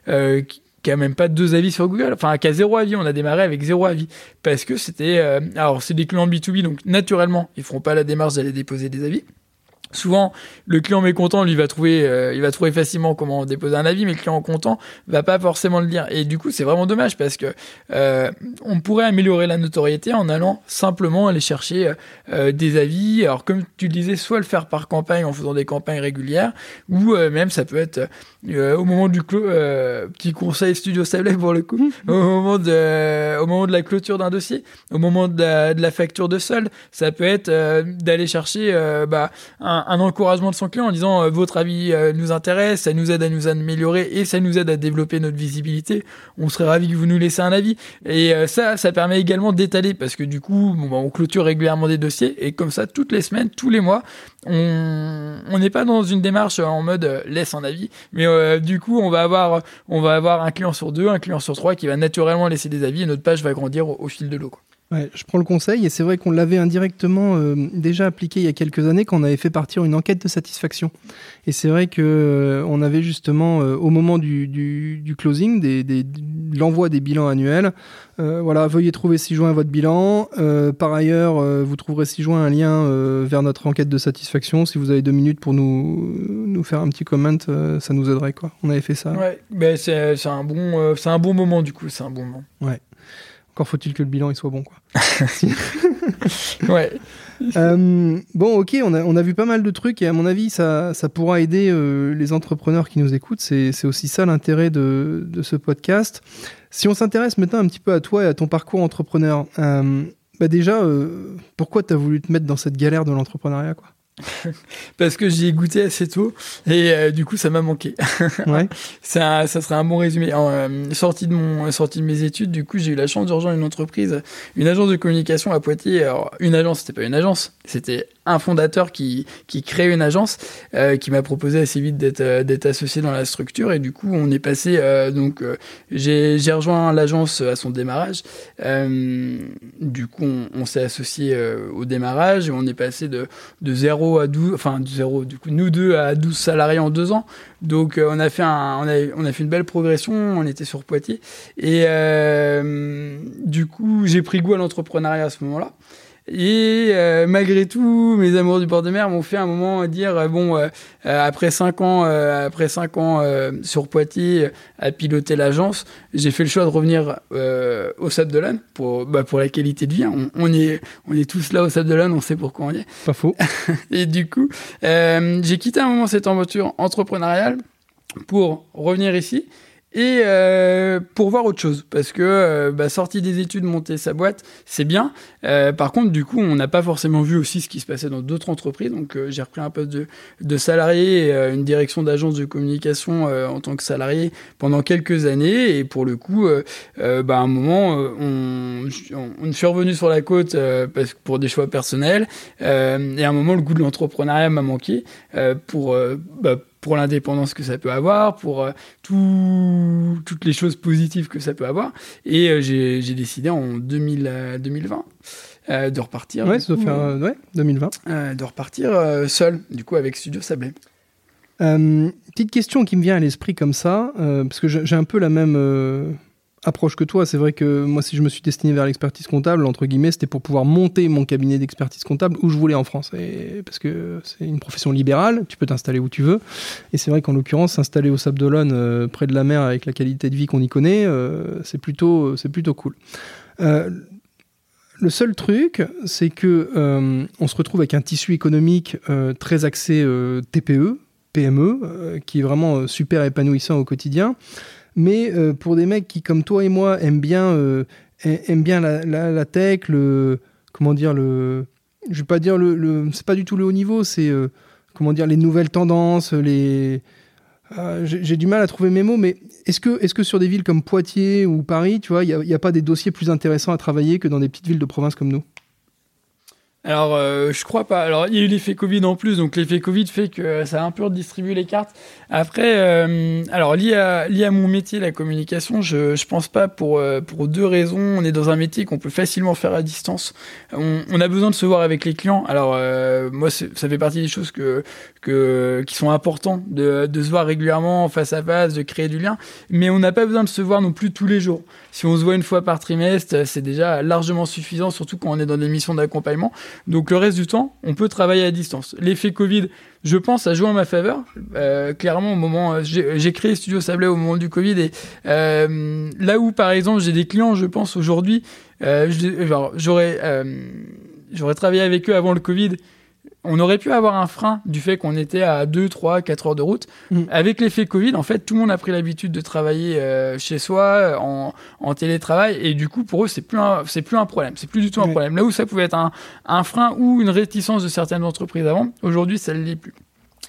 S6: euh, qui a même pas deux avis sur Google, enfin qui a zéro avis. On a démarré avec zéro avis parce que c'était, euh, alors c'est des clients B2B, donc naturellement ils feront pas la démarche d'aller déposer des avis. Souvent, le client mécontent, lui, va trouver, euh, il va trouver facilement comment déposer un avis, mais le client content va pas forcément le lire. Et du coup, c'est vraiment dommage parce que euh, on pourrait améliorer la notoriété en allant simplement aller chercher euh, des avis. Alors, comme tu le disais, soit le faire par campagne en faisant des campagnes régulières, ou même ça peut être au moment du petit conseil studio Stable pour le coup, au moment de, au moment de la clôture d'un dossier, au moment de la, de la facture de solde, ça peut être d'aller chercher bah, un un, encouragement de son client en disant euh, votre avis euh, nous intéresse, ça nous aide à nous améliorer et ça nous aide à développer notre visibilité. On serait ravi que vous nous laissiez un avis. Et euh, ça, ça permet également d'étaler parce que du coup, bon, bah, on clôture régulièrement des dossiers et comme ça, toutes les semaines, tous les mois, on n'est pas dans une démarche en mode laisse un avis, mais du coup, on va avoir on va avoir un client sur deux, un client sur trois qui va naturellement laisser des avis et notre page va grandir au, fil de l'eau.
S2: Ouais, je prends le conseil et c'est vrai qu'on l'avait indirectement euh, déjà appliqué il y a quelques années quand on avait fait partir une enquête de satisfaction. Et c'est vrai que euh, on avait justement euh, au moment du, du, du closing, des, des, l'envoi des bilans annuels, voilà, veuillez trouver ci-joint votre bilan. par ailleurs, vous trouverez ci-joint un lien vers notre enquête de satisfaction. Si vous avez deux minutes pour nous, nous faire un petit comment, ça nous aiderait quoi. On avait fait ça.
S6: Ouais, c'est, c'est un bon, c'est un bon moment du coup, c'est un bon moment.
S2: Ouais. Encore faut-il que le bilan il soit bon, quoi.
S6: ouais.
S2: Euh, bon, ok, on a, on a vu pas mal de trucs et à mon avis, ça, ça pourra aider euh, les entrepreneurs qui nous écoutent. C'est aussi ça l'intérêt de, de, ce podcast. Si on s'intéresse maintenant un petit peu à toi et à ton parcours entrepreneur, euh, bah déjà, pourquoi tu as voulu te mettre dans cette galère de l'entrepreneuriat, quoi?
S6: parce que j'y ai goûté assez tôt et euh, du coup ça m'a manqué.
S2: ouais.
S6: ça, ça serait un bon résumé. En, euh, sortie de mon sortie de mes études, du coup j'ai eu la chance de rejoindre une entreprise, une agence de communication à Poitiers. Alors une agence, c'était pas une agence, c'était un fondateur qui qui crée une agence, euh, qui m'a proposé assez vite d'être d'être associé dans la structure et du coup on est passé donc j'ai j'ai rejoint l'agence à son démarrage. du coup on, on s'est associé au démarrage et on est passé de de zéro à 12, enfin zéro, du coup, nous deux à 12 salariés en deux ans. Donc euh, on a fait un, on a, on a fait une belle progression, on était sur Poitiers. Et euh, du coup, j'ai pris goût à l'entrepreneuriat à ce moment-là. Et euh, malgré tout, mes amours du bord de mer m'ont fait un moment dire euh, bon, euh, après cinq ans, après cinq ans sur Poitiers à piloter l'agence, j'ai fait le choix de revenir au Sable d'Olonne pour bah, pour la qualité de vie. Hein. On, on, est on est tous là au Sable d'Olonne, on sait pourquoi on y est.
S2: Pas faux.
S6: et du coup, j'ai quitté un moment cette aventure entrepreneuriale pour revenir ici et euh, pour voir autre chose. Parce que euh, bah, des études monter sa boîte c'est bien. Euh, par contre du coup on n'a pas forcément vu aussi ce qui se passait dans d'autres entreprises. Donc euh, j'ai repris un poste de, salarié une direction d'agence de communication en tant que salarié pendant quelques années. Et pour le coup bah, à un moment on, on, on suis revenu sur la côte parce pour des choix personnels. Et à un moment le goût de l'entrepreneuriat m'a manqué pour bah, pour l'indépendance que ça peut avoir, pour euh, tout, toutes les choses positives que ça peut avoir. Et euh, j'ai décidé en 2000, 2020 euh, de repartir.
S2: Ouais, ça doit faire euh, ouais, 2020.
S6: euh, de repartir euh, seul, du coup, avec Studio Sablé.
S2: Euh, petite question qui me vient à l'esprit comme ça, euh, parce que j'ai un peu la même euh, approche que toi. C'est vrai que moi, si je me suis destiné vers l'expertise comptable, entre guillemets, c'était pour pouvoir monter mon cabinet d'expertise comptable où je voulais en France. Parce que c'est une profession libérale, tu peux t'installer où tu veux. Et c'est vrai qu'en l'occurrence, s'installer au Sable d'Olonne, euh, près de la mer, avec la qualité de vie qu'on y connaît, euh, c'est plutôt, c'est plutôt cool. Euh, le seul truc, c'est que on se retrouve avec un tissu économique très axé TPE, PME, qui est vraiment super épanouissant au quotidien. Mais euh, pour des mecs qui, comme toi et moi, aiment bien, euh, aiment bien la, la- tech, le comment dire le, je vais pas dire le, c'est pas du tout le haut niveau, c'est euh, comment dire les nouvelles tendances, les j'ai du mal à trouver mes mots, mais est-ce que, est que sur des villes comme Poitiers ou Paris, tu vois, il n'y a pas des dossiers plus intéressants à travailler que dans des petites villes de province comme nous?
S6: Alors, euh, je crois pas. Alors, il y a eu l'effet Covid en plus, donc l'effet Covid fait que euh, ça a un peu redistribué les cartes. Après, euh, alors lié à, lié à mon métier, la communication, je, je pense pas pour euh, pour deux raisons. On est dans un métier qu'on peut facilement faire à distance. On, on a besoin de se voir avec les clients. Alors, euh, moi, ça fait partie des choses que que qui sont importantes de, de se voir régulièrement face à face, de créer du lien. Mais on n'a pas besoin de se voir non plus tous les jours. Si on se voit une fois par trimestre, c'est déjà largement suffisant, surtout quand on est dans des missions d'accompagnement. Donc le reste du temps, on peut travailler à distance. L'effet Covid, je pense, a joué en ma faveur. Euh, clairement, au moment, euh, j'ai créé Studio Sablé au moment du Covid euh, là où, par exemple, j'ai des clients, je pense aujourd'hui, j'aurais travaillé avec eux avant le Covid. On aurait pu avoir un frein du fait qu'on était à 2, 3, 4 heures de route.
S2: Mm.
S6: Avec l'effet Covid, en fait, tout le monde a pris l'habitude de travailler euh, chez soi, en, en télétravail, et du coup, pour eux, c'est plus un, c'est plus un problème. C'est plus du tout un problème. Là où ça pouvait être un, un frein ou une réticence de certaines entreprises avant, aujourd'hui, ça ne l'est plus.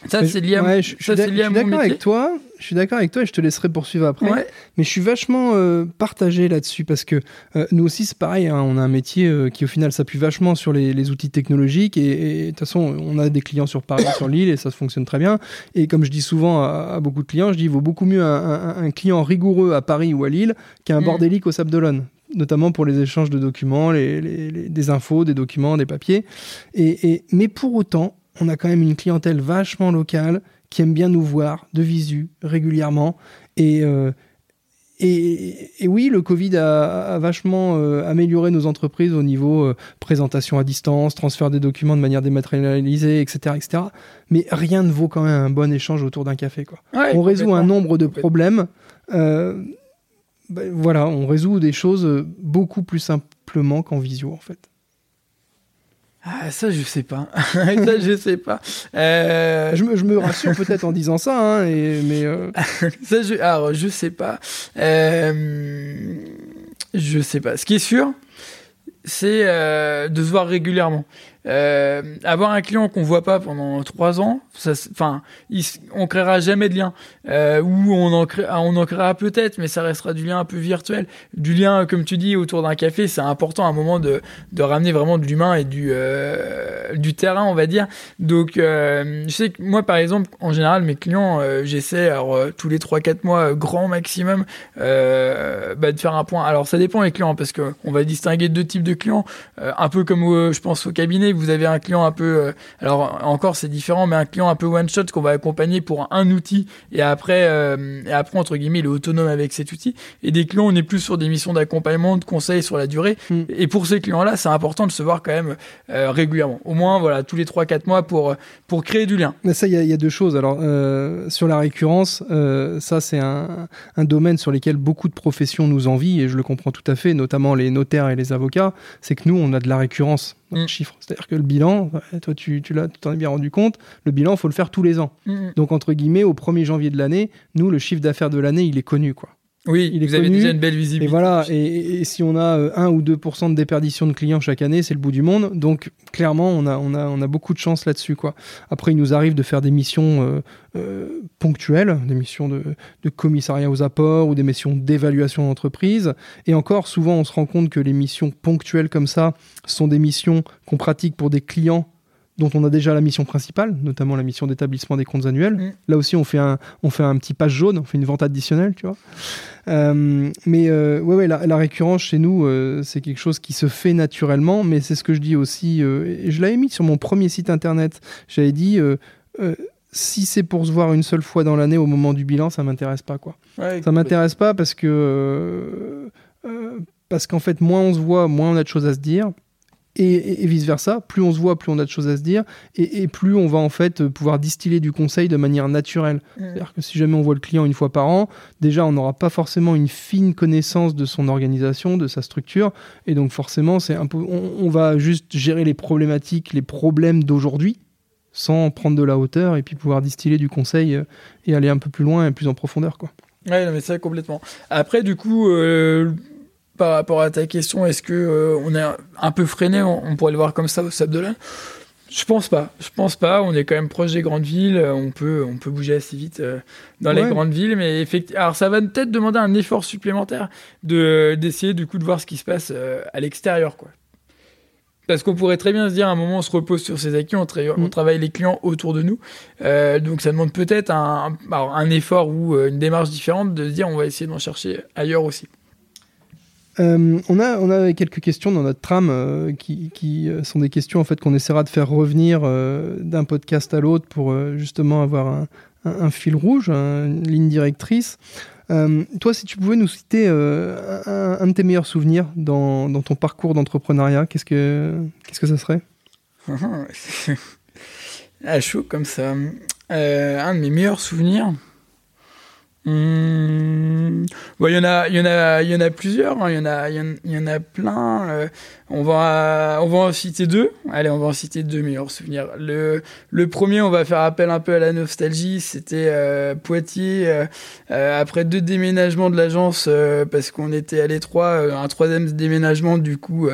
S6: Ça, c'est lié à,
S2: ouais, je, je
S6: ça,
S2: je suis d'accord avec toi. Je suis d'accord avec toi et je te laisserai poursuivre après.
S6: Ouais.
S2: Mais je suis vachement euh, partagé là-dessus parce que euh, nous aussi, c'est pareil. hein, on a un métier euh, qui, au final, s'appuie vachement sur les, les outils technologiques. Et de toute façon, on a des clients sur Paris, sur l'île, et ça fonctionne très bien. Et comme je dis souvent à, à beaucoup de clients, je dis il vaut beaucoup mieux un, un- un client rigoureux à Paris ou à Lille qu'un
S6: Mm.
S2: bordélique au Sable d'Olonne notamment pour les échanges de documents, les, les- les- des infos, des documents, des papiers. Et, et- mais pour autant, on a quand même une clientèle vachement locale qui aime bien nous voir de visu régulièrement. Et, euh, et, et oui, le Covid a, a vachement euh, amélioré nos entreprises au niveau euh, présentation à distance, transfert des documents de manière dématérialisée, etc., etc. Mais rien ne vaut quand même un bon échange autour d'un café. Quoi.
S6: Ouais,
S2: on résout un nombre de problèmes. ben, voilà, on résout des choses beaucoup plus simplement qu'en visio, en fait.
S6: Ah, ça, je sais pas. ça, je sais pas. Euh,
S2: Je me, je me rassure peut-être en disant ça, hein, et, mais euh,
S6: Ça, je, alors, je sais pas. Euh, je sais pas. Ce qui est sûr, c'est euh, de se voir régulièrement. Euh, avoir un client qu'on voit pas pendant trois ans, enfin, on créera jamais de lien. Euh, ou on en, crée, on en créera peut-être, mais ça restera du lien un peu virtuel. Du lien, comme tu dis, autour d'un café, c'est important à un moment de, de ramener vraiment de l'humain et du, euh, du terrain, on va dire. Donc, euh, je sais que moi, par exemple, en général, mes clients, euh, j'essaie, euh, tous les 3-4 mois, euh, grand maximum, bah, de faire un point. Alors, ça dépend les clients, parce que on va distinguer deux types de clients. Un peu comme, je pense, au cabinet, vous avez un client un peu, euh, alors, encore, c'est différent, mais un client un peu one-shot qu'on va accompagner pour un outil, et après, euh, et après, entre guillemets, il est autonome avec cet outil. Et des clients, on est plus sur des missions d'accompagnement, de conseil sur la durée.
S2: Mm.
S6: Et pour ces clients-là, c'est important de se voir quand même euh, régulièrement. Au moins, voilà, tous les 3-4 mois pour, pour créer du lien.
S2: Mais ça, il y, a- il y a deux choses. Alors, sur la récurrence, ça, c'est un, un domaine sur lequel beaucoup de professions nous envient, et je le comprends tout à fait, notamment les notaires et les avocats. C'est que nous, on a de la récurrence le chiffre. C'est-à-dire que le bilan, toi tu, tu t'en es bien rendu compte, le bilan, il faut le faire tous les ans. Donc entre guillemets, au 1er janvier de l'année, nous, le chiffre d'affaires de l'année, il est connu. quoi.
S6: Oui, il est vous avez déjà une belle visibilité.
S2: Et voilà, et, si on a 1 ou 2% de déperdition de clients chaque année, c'est le bout du monde. Donc clairement, on a, on a, on a beaucoup de chance là-dessus. quoi. Après, il nous arrive de faire des missions euh, euh, ponctuelles, des missions de, de, commissariat aux apports ou des missions d'évaluation d'entreprise. Et encore, souvent, on se rend compte que les missions ponctuelles comme ça sont des missions qu'on pratique pour des clients dont on a déjà la mission principale, notamment la mission d'établissement des comptes annuels. Mm. Là aussi, on fait, un, on fait un petit page jaune, on fait une vente additionnelle, tu vois. Euh, mais euh, ouais, ouais, la, récurrence chez nous, euh, c'est quelque chose qui se fait naturellement, mais c'est ce que je dis aussi, et je l'avais mis sur mon premier site internet, j'avais dit, si c'est pour se voir une seule fois dans l'année au moment du bilan, ça m'intéresse pas, quoi. ça m'intéresse pas parce que... parce qu'en fait, moins on se voit, moins on a de choses à se dire et, vice versa. Plus on se voit, plus on a de choses à se dire, et, plus on va en fait pouvoir distiller du conseil de manière naturelle. Mm. C'est-à-dire que si jamais on voit le client une fois par an, déjà on n'aura pas forcément une fine connaissance de son organisation, de sa structure, et donc forcément c'est un peu, on, va juste gérer les problématiques, les problèmes d'aujourd'hui sans prendre de la hauteur et puis pouvoir distiller du conseil euh, et aller un peu plus loin et plus en profondeur quoi.
S6: Ouais, mais ça complètement. Après, du coup, euh, par rapport à ta question, est-ce que euh, on est un peu freiné on, pourrait le voir comme ça au Sable de Je pense pas. Je pense pas. On est quand même proche des grandes villes. On peut, on peut bouger assez vite euh, dans les grandes villes, mais effectivement, alors ça va peut-être demander un effort supplémentaire de d'essayer du coup de voir ce qui se passe euh, à l'extérieur, quoi. Parce qu'on pourrait très bien se dire, à un moment, on se repose sur ses acquis, on, on mm. travaille les clients autour de nous. donc, ça demande peut-être un, un, effort ou une démarche différente de se dire, on va essayer d'en chercher ailleurs aussi.
S2: Euh, on, a, quelques questions dans notre trame euh, qui, euh, sont des questions en fait qu'on essaiera de faire revenir d'un podcast à l'autre pour justement avoir un, fil rouge, une ligne directrice. toi, si tu pouvais nous citer un, de tes meilleurs souvenirs dans, ton parcours d'entrepreneuriat, qu'est-ce que, qu'est-ce que ça serait?
S6: Ah, chaud comme ça. un de mes meilleurs souvenirs? Mmh. il y en a, il y en a, il y en a plusieurs. Hein. Il y en a, il y en, a plein. Euh, on va, on va en citer deux. Allez, on va en citer deux meilleurs souvenirs. Le, le premier, on va faire appel un peu à la nostalgie. C'était euh, Poitiers. Euh, après deux déménagements de l'agence, parce qu'on était à l'étroit, un troisième déménagement du coup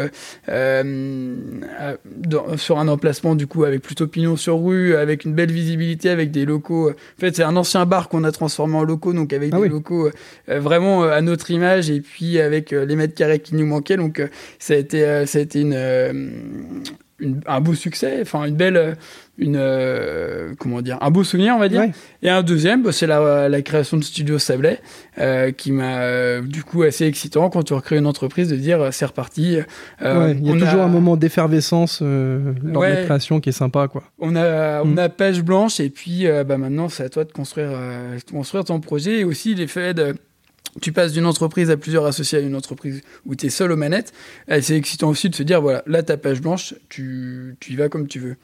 S6: sur un emplacement du coup avec plutôt pignon sur rue, avec une belle visibilité, avec des locaux. En fait, c'est un ancien bar qu'on a transformé en locaux donc avec ah des locaux euh, vraiment euh, à notre image et puis avec euh, les mètres carrés qui nous manquaient. Donc ça a été, ça a été une, un beau succès, enfin une belle, une comment dire, un beau souvenir on va dire. Et un deuxième, bah, c'est la, la, création de Studio Sablé, qui m'a du coup assez excitant quand tu recrées une entreprise de dire c'est reparti.
S2: il y a toujours un moment d'effervescence lors de la création qui est sympa quoi.
S6: On a on mm. a page blanche et puis bah maintenant c'est à toi de construire construire ton projet et aussi l'effet de tu passes d'une entreprise à plusieurs associés à une entreprise où tu es seul aux manettes, c'est excitant aussi de se dire, voilà, là, ta page blanche, tu, tu y vas comme tu veux.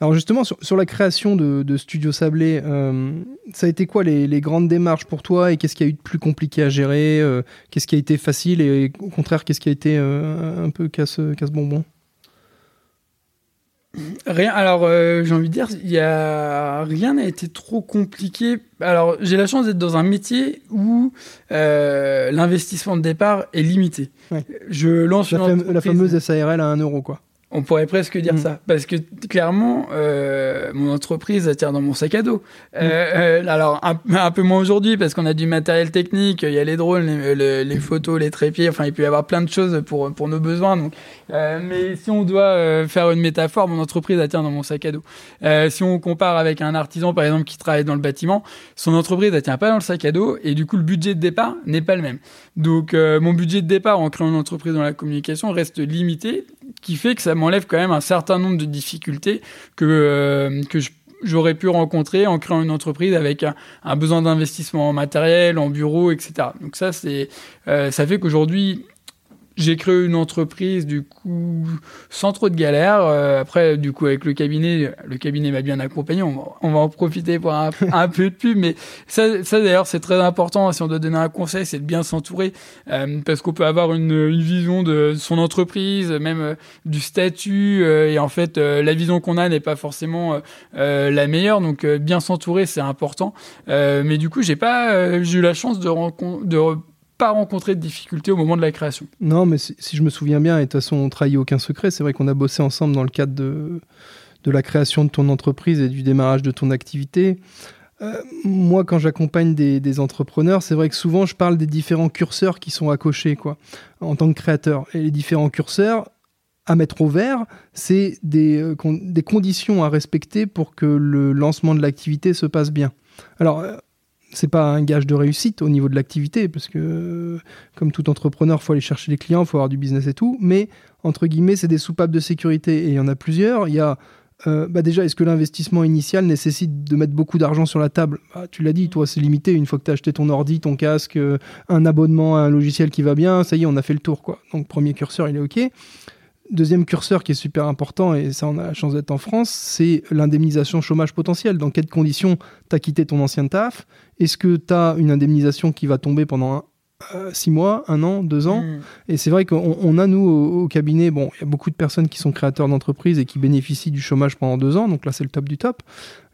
S2: Alors justement, sur, la création de, Studio Sablé, euh, ça a été quoi les, grandes démarches pour toi et qu'est-ce qui a eu de plus compliqué à gérer euh, Qu'est-ce qui a été facile et, au contraire, qu'est-ce qui a été euh, un peu casse-bonbon?
S6: Rien. Alors, euh, j'ai envie de dire, il y a rien n'a été trop compliqué. Alors, j'ai la chance d'être dans un métier où euh, l'investissement de départ est limité. Je lance
S2: la, la fameuse SARL à 1 euro, quoi.
S6: On pourrait presque dire mm. ça, parce que clairement, euh, mon entreprise tient dans mon sac à dos. Euh, mm. euh, alors un, peu moins aujourd'hui, parce qu'on a du matériel technique, il y a les drones, les, photos, les trépieds, enfin il peut y avoir plein de choses pour pour nos besoins. Donc, mais si on doit faire une métaphore, mon entreprise tient dans mon sac à dos. si on compare avec un artisan par exemple qui travaille dans le bâtiment, son entreprise ne tient pas dans le sac à dos, et du coup le budget de départ n'est pas le même. Donc mon budget de départ en créant une entreprise dans la communication reste limité, qui fait que ça m'enlève quand même un certain nombre de difficultés que, euh, j'aurais pu rencontrer en créant une entreprise avec un, besoin d'investissement en matériel, en bureau, etc. Donc ça, c'est, euh, ça fait qu'aujourd'hui, j'ai créé une entreprise du coup sans trop de galères. Euh, après, du coup, avec le cabinet, le cabinet m'a bien accompagné. On va, en profiter pour un, peu de pub, mais ça, ça d'ailleurs, c'est très important. Si on doit donner un conseil, c'est de bien s'entourer euh, parce qu'on peut avoir une, une, vision de son entreprise, même euh, du statut, euh, et en fait, euh, la vision qu'on a n'est pas forcément la meilleure. Donc, bien s'entourer, c'est important. mais du coup, j'ai pas, j'ai eu la chance de rencontrer pas rencontré de difficultés au moment de la création.
S2: Non, mais si, je me souviens bien, et de toute façon, on trahit aucun secret, c'est vrai qu'on a bossé ensemble dans le cadre de, la création de ton entreprise et du démarrage de ton activité. Euh, moi, quand j'accompagne des, entrepreneurs, c'est vrai que souvent, je parle des différents curseurs qui sont à cocher, quoi, en tant que créateur. Et les différents curseurs, à mettre au vert, c'est des, euh, des conditions à respecter pour que le lancement de l'activité se passe bien. Alors, euh, c'est pas un gage de réussite au niveau de l'activité, parce que comme tout entrepreneur, il faut aller chercher des clients, il faut avoir du business et tout, mais entre guillemets, c'est des soupapes de sécurité et il y en a plusieurs. Il y a euh, bah déjà, est-ce que l'investissement initial nécessite de mettre beaucoup d'argent sur la table? Bah, Tu l'as dit, toi, c'est limité. Une fois que tu as acheté ton ordi, ton casque, euh, un abonnement à un logiciel qui va bien, ça y est, on a fait le tour. Quoi. Donc, premier curseur, il est OK. Deuxième curseur qui est super important, et ça on a la chance d'être en France, c'est l'indemnisation chômage potentiel. Dans quelles conditions tu as quitté ton ancien taf? Est-ce que tu as une indemnisation qui va tomber pendant un, six mois, un an, deux ans mmh. Et c'est vrai qu'on on a, nous, au, au cabinet, bon, il y a beaucoup de personnes qui sont créateurs d'entreprises et qui bénéficient du chômage pendant deux ans, donc là c'est le top du top.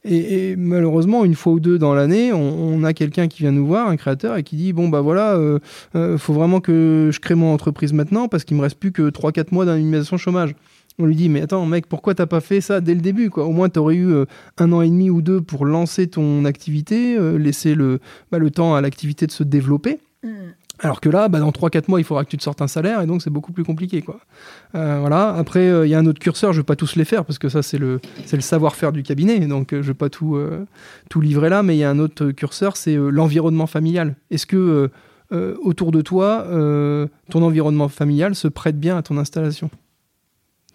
S2: Et, et, malheureusement, une fois ou deux dans l'année, on, on, a quelqu'un qui vient nous voir, un créateur, et qui dit bon bah voilà, euh, euh, faut vraiment que je crée mon entreprise maintenant parce qu'il me reste plus que 3-4 mois d'indemnisation chômage. On lui dit mais attends mec, pourquoi t'as pas fait ça dès le début quoi? Au moins t'aurais eu euh, un an et demi ou deux pour lancer ton activité, euh, laisser le, bah, le temps à l'activité de se développer. Mmh. Alors que là, bah, dans 3-4 mois, il faudra que tu te sortes un salaire et donc c'est beaucoup plus compliqué. Quoi. Euh, voilà. Après, il euh, y a un autre curseur, je ne vais pas tous les faire parce que ça, c'est le, le savoir-faire du cabinet, donc euh, je ne vais pas tout, tout livrer là, mais il y a un autre curseur, c'est l'environnement familial. Est-ce que autour de toi, ton environnement familial se prête bien à ton installation?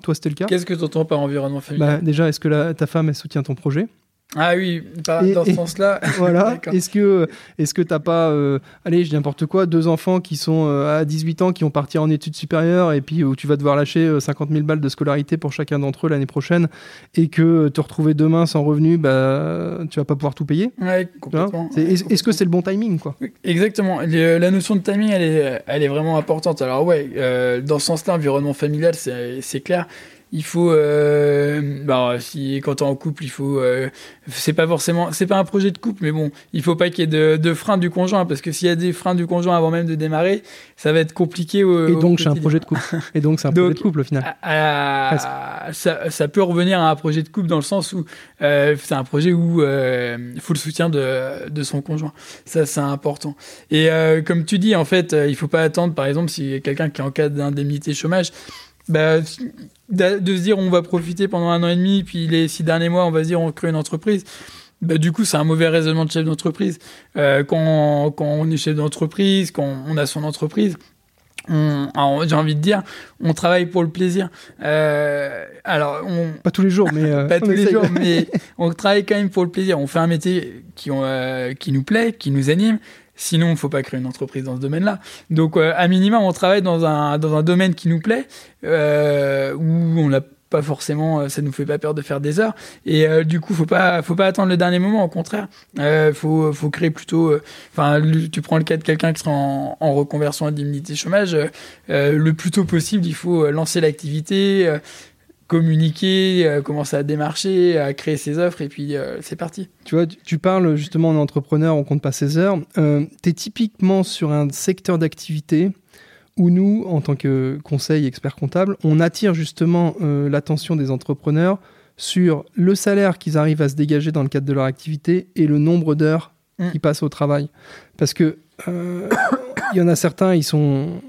S2: Toi, c'était le cas?
S6: Qu'est-ce que tu entends par environnement familial?
S2: Bah, Déjà, est-ce que la, ta femme, elle soutient ton projet?
S6: Ah oui, et, dans ce sens-là.
S2: Voilà. est-ce que est-ce que t'as pas, euh, allez, je dis n'importe quoi, deux enfants qui sont euh, à 18 ans, qui vont partir en études supérieures, et puis où tu vas devoir lâcher euh, 50 000 balles de scolarité pour chacun d'entre eux l'année prochaine, et que te retrouver demain sans revenu, bah, tu vas pas pouvoir tout payer?
S6: Ouais, complètement.
S2: Est-ce est que c'est le bon timing, quoi?
S6: Exactement. La notion de timing, elle est, elle est vraiment importante. Alors ouais, euh, dans ce sens-là, environnement familial, c'est clair il faut euh, bah, si quand on est en couple il faut euh, c'est pas forcément c'est pas un projet de couple mais bon il faut pas qu'il y ait de, de freins du conjoint parce que s'il y a des freins du conjoint avant même de démarrer ça va être compliqué au,
S2: et donc c'est un projet de couple. Et donc c'est un donc, projet de couple au final.
S6: à, à, ça, ça, peut revenir à un projet de couple dans le sens où euh, c'est un projet où euh, il faut le soutien de, de son conjoint. Ça c'est important. Et euh, comme tu dis en fait il faut pas attendre par exemple si quelqu'un qui est en cas d'indemnité chômage bah, de, de, se dire on va profiter pendant un an et demi, puis les six derniers mois, on va se dire on crée une entreprise. Bah, du coup, c'est un mauvais raisonnement de chef d'entreprise. Euh, quand, quand on est chef d'entreprise, quand on a son entreprise, j'ai envie de dire, on travaille pour le plaisir. Euh, alors, on,
S2: pas tous les jours, mais euh,
S6: pas tous les jours, mais on travaille quand même pour le plaisir. On fait un métier qui, euh, qui nous plaît, qui nous anime. Sinon, il ne faut pas créer une entreprise dans ce domaine-là. Donc, euh, à minima, on travaille dans un, dans un domaine qui nous plaît, euh, où on n'a pas forcément, ça nous fait pas peur de faire des heures. Et euh, du coup, faut pas, faut pas attendre le dernier moment. Au contraire, euh, faut, faut créer plutôt. Enfin, tu prends le cas de quelqu'un qui sera en, en reconversion à indemnité chômage. le plus tôt possible, il faut lancer l'activité communiquer, euh, commencer à démarcher, à créer ses offres et puis euh, c'est parti.
S2: Tu vois, tu, parles justement en entrepreneur, on compte pas ses heures. Euh, tu es typiquement sur un secteur d'activité où nous, en tant que conseil expert comptable, on attire justement euh, l'attention des entrepreneurs sur le salaire qu'ils arrivent à se dégager dans le cadre de leur activité et le nombre d'heures mmh. qu'ils passent au travail. Parce que il y en a certains, ils sont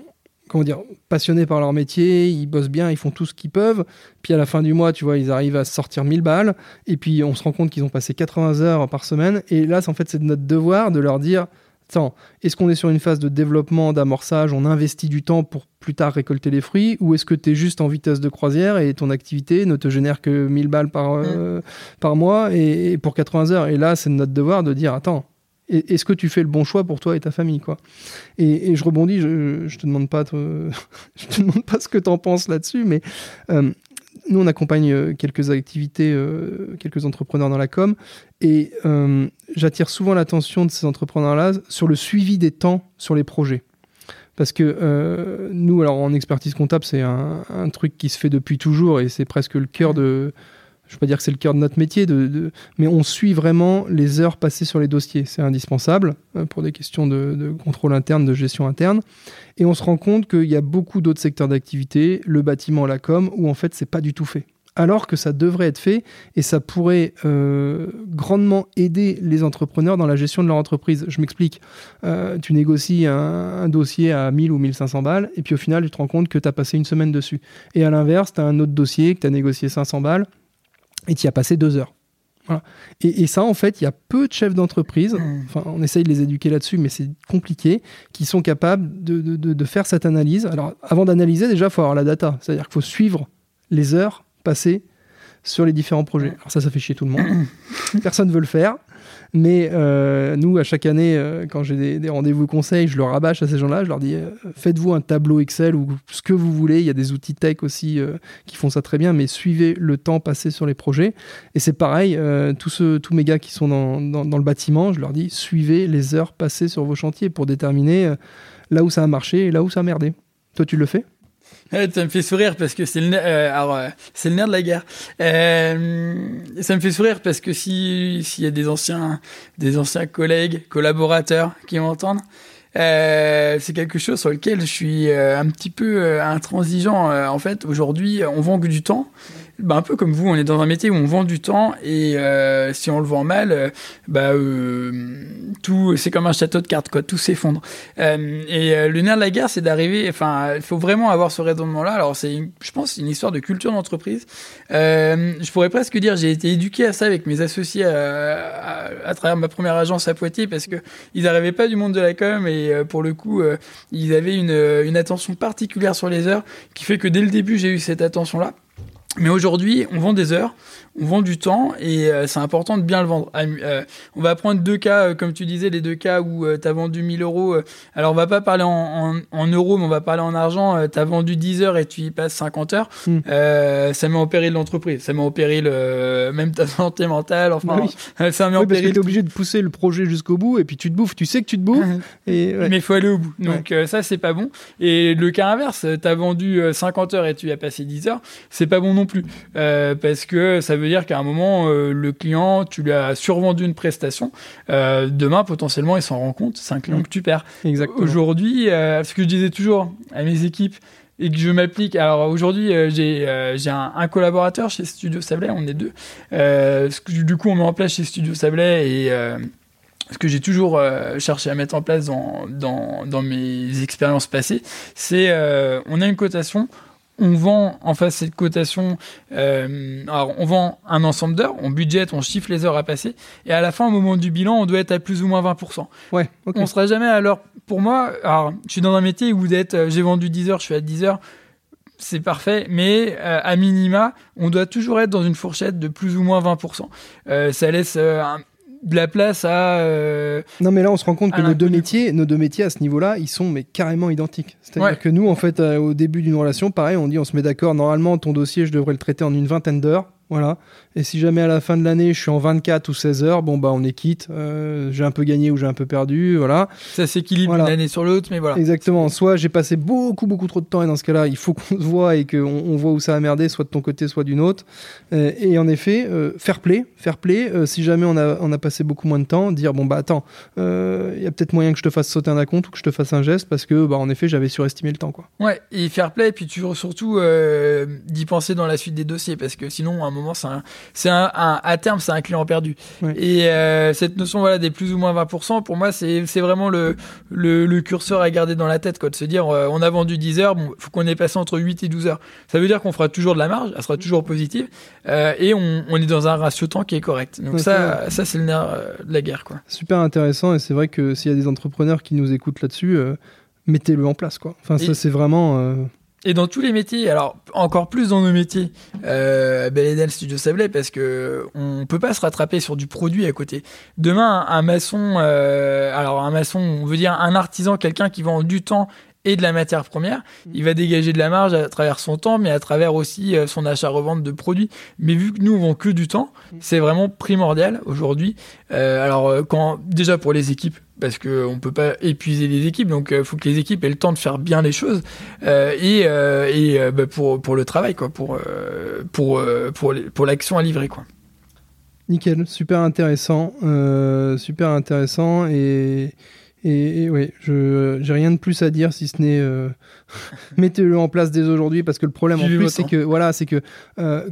S2: comment dire, passionnés par leur métier, ils bossent bien, ils font tout ce qu'ils peuvent. Puis à la fin du mois, tu vois, ils arrivent à sortir 1000 balles. Et puis on se rend compte qu'ils ont passé 80 heures par semaine. Et là, en fait, c'est notre devoir de leur dire Attends, est-ce qu'on est sur une phase de développement, d'amorçage, on investit du temps pour plus tard récolter les fruits, ou est-ce que tu es juste en vitesse de croisière et ton activité ne te génère que 1000 balles par, euh, par mois et, et, pour 80 heures? Et là, c'est notre devoir de dire, attends, Est-ce que tu fais le bon choix pour toi et ta famille quoi? Et, je rebondis, je, je te demande pas, je te demande pas ce que tu en penses là-dessus, mais euh, nous on accompagne euh, quelques activités, euh, quelques entrepreneurs dans la com, et j'attire souvent l'attention de ces entrepreneurs-là sur le suivi des temps sur les projets. Parce que nous, alors en expertise comptable, c'est un, un, truc qui se fait depuis toujours et c'est presque le cœur de, je ne veux pas dire que c'est le cœur de notre métier, mais on suit vraiment les heures passées sur les dossiers. C'est indispensable euh, pour des questions de, contrôle interne, de gestion interne. Et on se rend compte qu'il y a beaucoup d'autres secteurs d'activité, le bâtiment, la com, où en fait, c'est pas du tout fait. Alors que ça devrait être fait et ça pourrait euh, grandement aider les entrepreneurs dans la gestion de leur entreprise. Je m'explique. Euh, tu négocies un, un, dossier à 1000 ou 1500 balles et puis au final, tu te rends compte que tu as passé une semaine dessus. Et à l'inverse, tu as un autre dossier que tu as négocié 500 balles et tu y as passé deux heures. Et, ça, en fait, il y a peu de chefs d'entreprise, enfin, on essaye de les éduquer là-dessus, mais c'est compliqué, qui sont capables de, de, faire cette analyse. Alors, avant d'analyser, déjà, il faut avoir la data, c'est-à-dire qu'il faut suivre les heures passées sur les différents projets. Alors ça, ça fait chier tout le monde. Personne ne veut le faire. Mais euh, nous, à chaque année, euh, quand j'ai des, rendez-vous conseils, je leur rabâche à ces gens-là, je leur dis euh, faites-vous un tableau Excel ou ce que vous voulez. Il y a des outils tech aussi qui font ça très bien, mais suivez le temps passé sur les projets. Et c'est pareil, tous, tous mes gars qui sont dans, dans, le bâtiment, je leur dis suivez les heures passées sur vos chantiers pour déterminer là où ça a marché et là où ça a merdé. Toi, tu le fais?
S6: Ça me fait sourire parce que c'est le, euh, euh, nerf de la guerre. Euh, ça me fait sourire parce que si s'il y a des anciens, des anciens collègues, collaborateurs qui m'entendent, euh, c'est quelque chose sur lequel je suis euh, un petit peu intransigeant. en fait, aujourd'hui, on vend que du temps bah, un peu comme vous, on est dans un métier où on vend du temps et euh, si on le vend mal, euh, bah, euh, tout, c'est comme un château de cartes, quoi, tout s'effondre. Euh, et le nerf de la guerre, c'est d'arriver, enfin, il faut vraiment avoir ce raisonnement-là. Alors, c'est, je pense, une histoire de culture d'entreprise. je pourrais presque dire, j'ai été éduqué à ça avec mes associés à, à, travers ma première agence à Poitiers parce que ils n'arrivaient pas du monde de la com et pour le coup, ils avaient une, une attention particulière sur les heures qui fait que dès le début, j'ai eu cette attention-là. Mais aujourd'hui, on vend des heures, on vend du temps et euh, c'est important de bien le vendre. Euh, on va prendre deux cas, euh, comme tu disais, les deux cas où tu as vendu 1000 euros. alors, on va pas parler en, en, euros, mais on va parler en argent. tu as vendu 10 heures et tu y passes 50 heures. Hmm. ça met en péril l'entreprise. Ça met en péril même ta santé mentale. Enfin,
S2: oui. ça met en péril. tu es obligé de pousser le projet jusqu'au bout et puis tu te bouffes. Tu sais que tu te bouffes.
S6: et, Mais il faut aller au bout. Donc, ça, c'est pas bon. Et le cas inverse, tu as vendu 50 heures et tu y as passé 10 heures. C'est pas bon non plus. parce que ça veut dire qu'à un moment, euh, le client, tu lui as survendu une prestation. Euh, demain, potentiellement, il s'en rend compte. C'est un client que tu perds.
S2: Exactement.
S6: Aujourd'hui, euh, ce que je disais toujours à mes équipes, et que je m'applique. Alors aujourd'hui, j'ai j'ai un, collaborateur chez Studio Sablé, on est deux. du coup, on met en place chez Studio Sablé et ce que j'ai toujours cherché à mettre en place dans, dans, dans mes expériences passées, c'est on a une cotation, on vend en face cette cotation, euh, alors on vend un ensemble d'heures, on budgète, on chiffre les heures à passer, et à la fin, au moment du bilan, on doit être à plus ou moins 20%.
S2: Ouais,
S6: On sera jamais à l'heure. Pour moi, alors je suis dans un métier où d'être, euh, j'ai vendu 10 heures, je suis à 10 heures, c'est parfait, mais euh, à minima, on doit toujours être dans une fourchette de plus ou moins 20%. ça laisse un de la place à. Euh,
S2: non, mais là, on se rend compte que nos deux métiers, nos deux métiers à ce niveau-là, ils sont mais carrément identiques. C'est-à-dire que nous, en fait, euh, au début d'une relation, pareil, on dit, on se met d'accord. Normalement, ton dossier, je devrais le traiter en une vingtaine d'heures. Voilà. Et si jamais à la fin de l'année, je suis en 24 ou 16 heures, bon, bah, on est quitte. Euh, j'ai un peu gagné ou j'ai un peu perdu. Voilà.
S6: Ça s'équilibre d'une année sur l'autre, mais voilà.
S2: Exactement. Soit j'ai passé beaucoup, beaucoup trop de temps et dans ce cas-là, il faut qu'on se voit et qu'on on voit où ça a merdé, soit de ton côté, soit d'une autre. Euh, et en effet, euh, fair play. Fair play. si jamais on a, on a passé beaucoup moins de temps, dire, bon, bah, attends, il y a peut-être moyen que je te fasse sauter un acompte ou que je te fasse un geste parce que, bah, en effet, j'avais surestimé le temps, quoi.
S6: Ouais. Et fair play, et puis tu surtout d'y penser dans la suite des dossiers parce que sinon, à un moment, c'est un, c'est un, à terme, c'est un client perdu. Et euh, cette notion voilà, des plus ou moins 20%, pour moi, c'est vraiment le, le, curseur à garder dans la tête, quoi, de se dire, euh, on a vendu 10 heures, bon, faut qu'on ait passé entre 8 et 12 heures. Ça veut dire qu'on fera toujours de la marge, elle sera toujours positive, euh, et on, on, est dans un ratio temps qui est correct. Donc ça, ça c'est le nerf de la guerre. Quoi.
S2: Super intéressant, et c'est vrai que s'il y a des entrepreneurs qui nous écoutent là-dessus, mettez-le en place. Quoi. Enfin, ça, c'est vraiment
S6: et dans tous les métiers, alors encore plus dans nos métiers, euh, Bel Studio Sablé, parce que on peut pas se rattraper sur du produit à côté. Demain, un, maçon, euh, alors un maçon, on veut dire un artisan, quelqu'un qui vend du temps et de la matière première. Il va dégager de la marge à travers son temps, mais à travers aussi euh, son achat-revente de produits. Mais vu que nous, on que du temps, c'est vraiment primordial aujourd'hui. Euh, alors, euh, quand, déjà pour les équipes, parce qu'on ne peut pas épuiser les équipes, donc il faut que les équipes aient le temps de faire bien les choses, et, bah, pour, le travail, quoi, pour, pour l'action à livrer. Quoi.
S2: Nickel, super intéressant, super intéressant, et, et, oui, je j'ai rien de plus à dire si ce n'est mettez-le en place dès aujourd'hui, parce que le problème en plus, c'est que, voilà, c'est que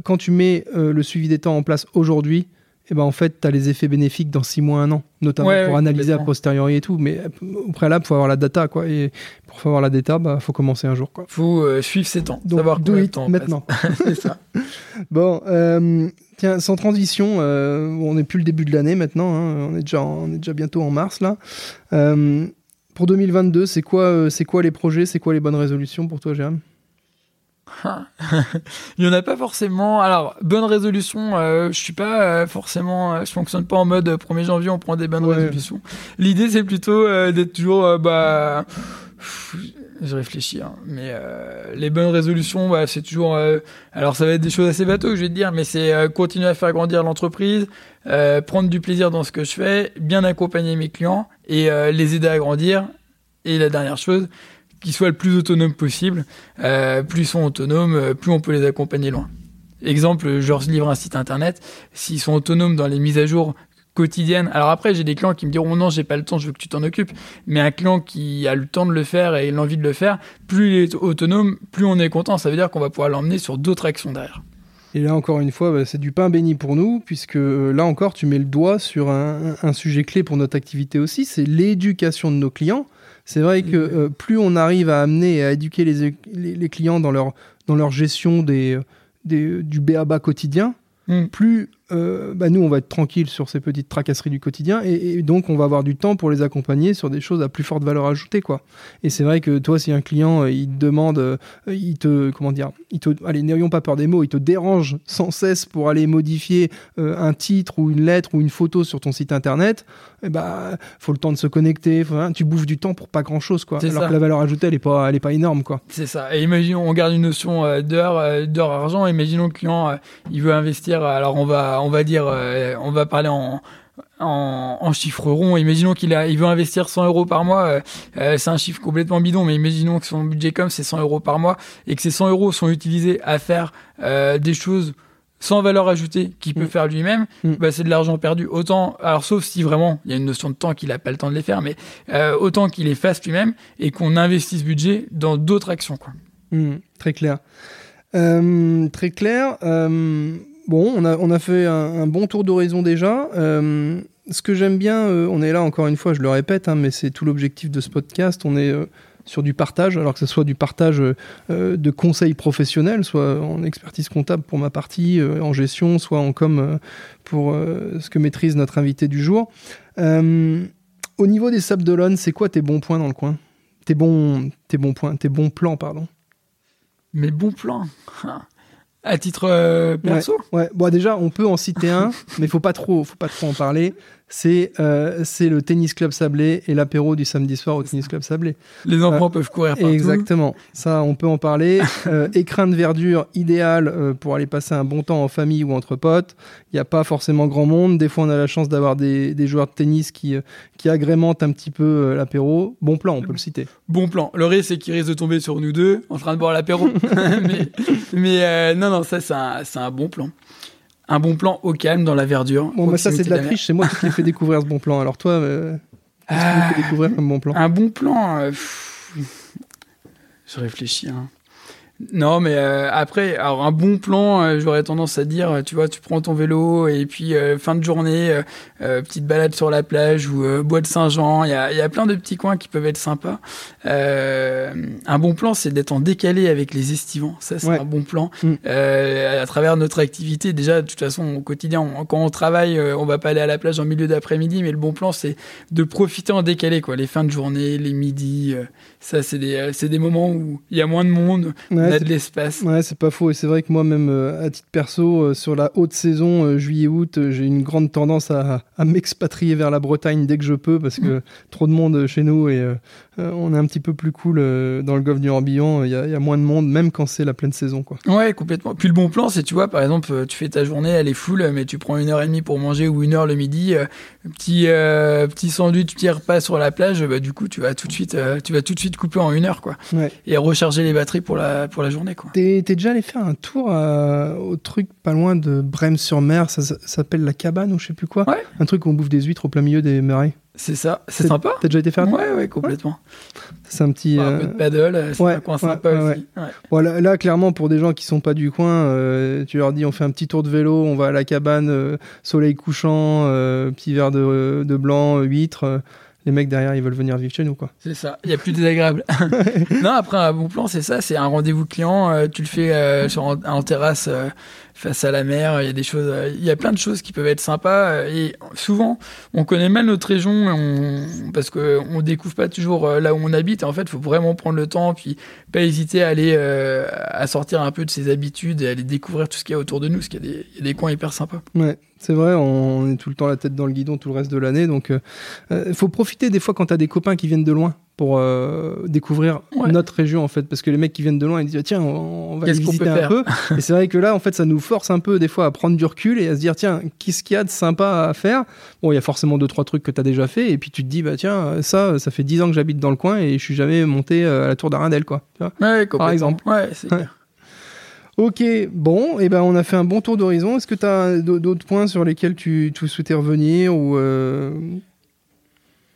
S2: quand tu mets le suivi des temps en place aujourd'hui, et ben en fait, tu as les effets bénéfiques dans 6 mois, 1 an, notamment pour analyser a posteriori et tout. Mais au préalable, il faut avoir la data, quoi. Et pour avoir la data, bah, faut commencer un jour, quoi.
S6: faut euh, suivre ses temps,
S2: Donc,
S6: savoir
S2: do it maintenant.
S6: C'est ça.
S2: bon, euh, tiens, sans transition, euh, on n'est plus le début de l'année maintenant, hein. on, est déjà on est déjà bientôt en mars, là. pour 2022, c'est quoi, c'est quoi les projets, c'est quoi les bonnes résolutions pour toi, Jérôme?
S6: il n'y en a pas forcément. Alors, bonne résolution, euh, je suis pas euh, forcément. Euh, je fonctionne pas en mode 1er janvier, on prend des bonnes résolutions. L'idée, c'est plutôt d'être toujours. bah, je réfléchis, hein, mais les bonnes résolutions, bah, c'est toujours. alors, ça va être des choses assez bateaux, je vais te dire, mais c'est continuer à faire grandir l'entreprise, prendre du plaisir dans ce que je fais, bien accompagner mes clients et les aider à grandir. Et la dernière chose, qu'ils soient le plus autonomes possible. Euh, plus ils sont autonomes, euh, plus on peut les accompagner loin. Exemple, je livre un site internet. S'ils sont autonomes dans les mises à jour quotidiennes, alors après j'ai des clients qui me diront non j'ai pas le temps, je veux que tu t'en occupes. Mais un client qui a le temps de le faire et l'envie de le faire, plus il est autonome, plus on est content. Ça veut dire qu'on va pouvoir l'emmener sur d'autres actions derrière.
S2: Et là, encore une fois, bah, c'est du pain béni pour nous, puisque euh, là encore, tu mets le doigt sur un sujet clé pour notre activité aussi, c'est l'éducation de nos clients. C'est vrai que euh, plus on arrive à amener et à éduquer les, les, clients dans leur, dans leur gestion des, des, du BABA quotidien, mm. plus euh, bah, nous, on va être tranquille sur ces petites tracasseries du quotidien et, donc on va avoir du temps pour les accompagner sur des choses à plus forte valeur ajoutée. Quoi. Et c'est vrai que toi, si un client, euh, il te demande, euh, il te, comment dire, il te, allez, n'ayons pas peur des mots, il te dérange sans cesse pour aller modifier un titre ou une lettre ou une photo sur ton site internet, eh bah, faut le temps de se connecter, hein, tu bouffes du temps pour pas grand chose. Quoi. Alors que la valeur ajoutée, elle est pas, elle est pas énorme. Quoi.
S6: C'est ça. Et imaginons, on garde une notion d'heure, d'heure argent, imaginons le client, il veut investir, alors on va on va dire, euh, on va parler en, en, chiffres ronds. Imaginons qu'il a, il veut investir 100 euros par mois. Euh, euh, c'est un chiffre complètement bidon, mais imaginons que son budget comme c'est 100 euros par mois et que ces 100 euros sont utilisés à faire des choses sans valeur ajoutée qu'il peut mm. faire lui-même, mm. bah, c'est de l'argent perdu. Autant, alors sauf si vraiment il y a une notion de temps qu'il n'a pas le temps de les faire, mais autant qu'il les fasse lui-même et qu'on investisse ce budget dans d'autres actions. Quoi.
S2: Mm, très clair. très clair. Bon, on a, on a fait un, bon tour d'horizon déjà. Euh, ce que j'aime bien, euh, on est là encore une fois, je le répète, hein, mais c'est tout l'objectif de ce podcast. On est euh, sur du partage, alors que ce soit du partage de conseils professionnels, soit en expertise comptable pour ma partie, en gestion, soit en com pour ce que maîtrise notre invité du jour. au niveau des Sables d'Olonne, c'est quoi tes bons points dans le coin? Tes bons, tes bons points, tes bons plans, pardon?
S6: Mes bons plans? À titre euh, perso?
S2: Ouais, Bon, déjà, on peut en citer un, mais faut pas trop, faut pas trop en parler c'est euh, c'est le tennis club Sablé et l'apéro du samedi soir au tennis club Sablé.
S6: Les enfants euh, peuvent courir partout.
S2: Exactement, ça on peut en parler. euh, écrin de verdure idéal pour aller passer un bon temps en famille ou entre potes. Il n'y a pas forcément grand monde. Des fois on a la chance d'avoir des, des, joueurs de tennis qui, qui agrémentent un petit peu l'apéro. Bon plan, on peut le citer.
S6: Bon plan. Le risque c'est qu'il risque de tomber sur nous deux en train de boire l'apéro. mais mais non, non, ça c'est un, un bon plan un bon plan au calme dans la verdure.
S2: Bon, bah ça, c'est de la, triche. C'est moi qui t'ai fait découvrir ce bon plan. Alors, toi, euh, qu'est-ce
S6: ah,
S2: fait découvrir un bon plan?
S6: Un bon plan. Euh, je réfléchis. Hein. Non, mais euh, après, alors un bon plan, euh, j'aurais tendance à dire, tu vois, tu prends ton vélo et puis euh, fin de journée, petite balade sur la plage ou bois de Saint-Jean. Il y a, y a, plein de petits coins qui peuvent être sympas. un bon plan, c'est d'être en décalé avec les estivants. Ça, c'est un bon plan. Mm. à travers notre activité, déjà, de toute façon, au quotidien, quand on travaille, on va pas aller à la plage en milieu d'après-midi, mais le bon plan, c'est de profiter en décalé, quoi. Les fins de journée, les midis, ça, c'est des, des moments où il y a moins de monde on a de l'espace.
S2: Ouais, c'est pas faux. Et c'est vrai que moi, même à titre perso, sur la haute saison, juillet-août, j'ai une grande tendance à, à m'expatrier vers la Bretagne dès que je peux parce que trop de monde chez nous et on est un petit peu plus cool dans le golfe du Morbihan. Il y, y, a moins de monde, même quand c'est la pleine saison. Quoi.
S6: Ouais, complètement. Puis le bon plan, c'est, tu vois, par exemple, tu fais ta journée, elle est full, mais tu prends une heure et demie pour manger ou une heure le midi, petit, petit sandwich, petit repas sur la plage, bah, du coup, tu vas tout de suite, tu vas tout de suite couper en une heure, quoi. Et recharger les batteries pour la, pour la journée, quoi.
S2: T'es, déjà allé faire un tour au truc pas loin de Brême-sur-Mer, ça, s'appelle la cabane ou je sais plus quoi? Un truc où on bouffe des huîtres au plein milieu des marais.
S6: C'est ça, c'est sympa.
S2: T'as déjà été faire
S6: Ouais, ouais, complètement.
S2: C'est un petit.
S6: Un peu de paddle, c'est un coin sympa aussi.
S2: Voilà, là, clairement, pour des gens qui sont pas du coin, euh, tu leur dis on fait un petit tour de vélo, on va à la cabane, euh, soleil couchant, euh, petit verre de, de blanc, huîtres les mecs derrière, ils veulent venir vivre chez nous, quoi.
S6: C'est ça. Il y a plus désagréable. non, après un bon plan, c'est ça. C'est un rendez-vous client. Euh, tu le fais euh, sur, en, terrasse euh, face à la mer. Il y a des choses. Il y a plein de choses qui peuvent être sympas. et souvent, on connaît mal notre région on, parce que on découvre pas toujours là où on habite. Et en fait, faut vraiment prendre le temps, puis pas hésiter à aller à sortir un peu de ses habitudes et aller découvrir tout ce qu'il y a autour de nous, parce qu'il y, y, a des coins hyper sympas.
S2: Ouais. C'est vrai, on est tout le temps la tête dans le guidon tout le reste de l'année. Donc, il euh, euh, faut profiter des fois quand tu as des copains qui viennent de loin pour euh, découvrir notre région, en fait. Parce que les mecs qui viennent de loin, ils disent tiens, on, va visiter un peu. et c'est vrai que là, en fait, ça nous force un peu des fois à prendre du recul et à se dire tiens, qu'est-ce qu'il y a de sympa à faire? Bon, il y a forcément deux, trois trucs que tu as déjà fait. Et puis tu te dis bah tiens, ça, ça fait dix ans que j'habite dans le coin et je suis jamais monté à la tour d'Arendelle, quoi.
S6: Par exemple. Ouais, c'est
S2: Ok, bon, eh ben on a fait un bon tour d'horizon. Est-ce que tu as d'autres points sur lesquels tu, tu souhaitais revenir ou euh,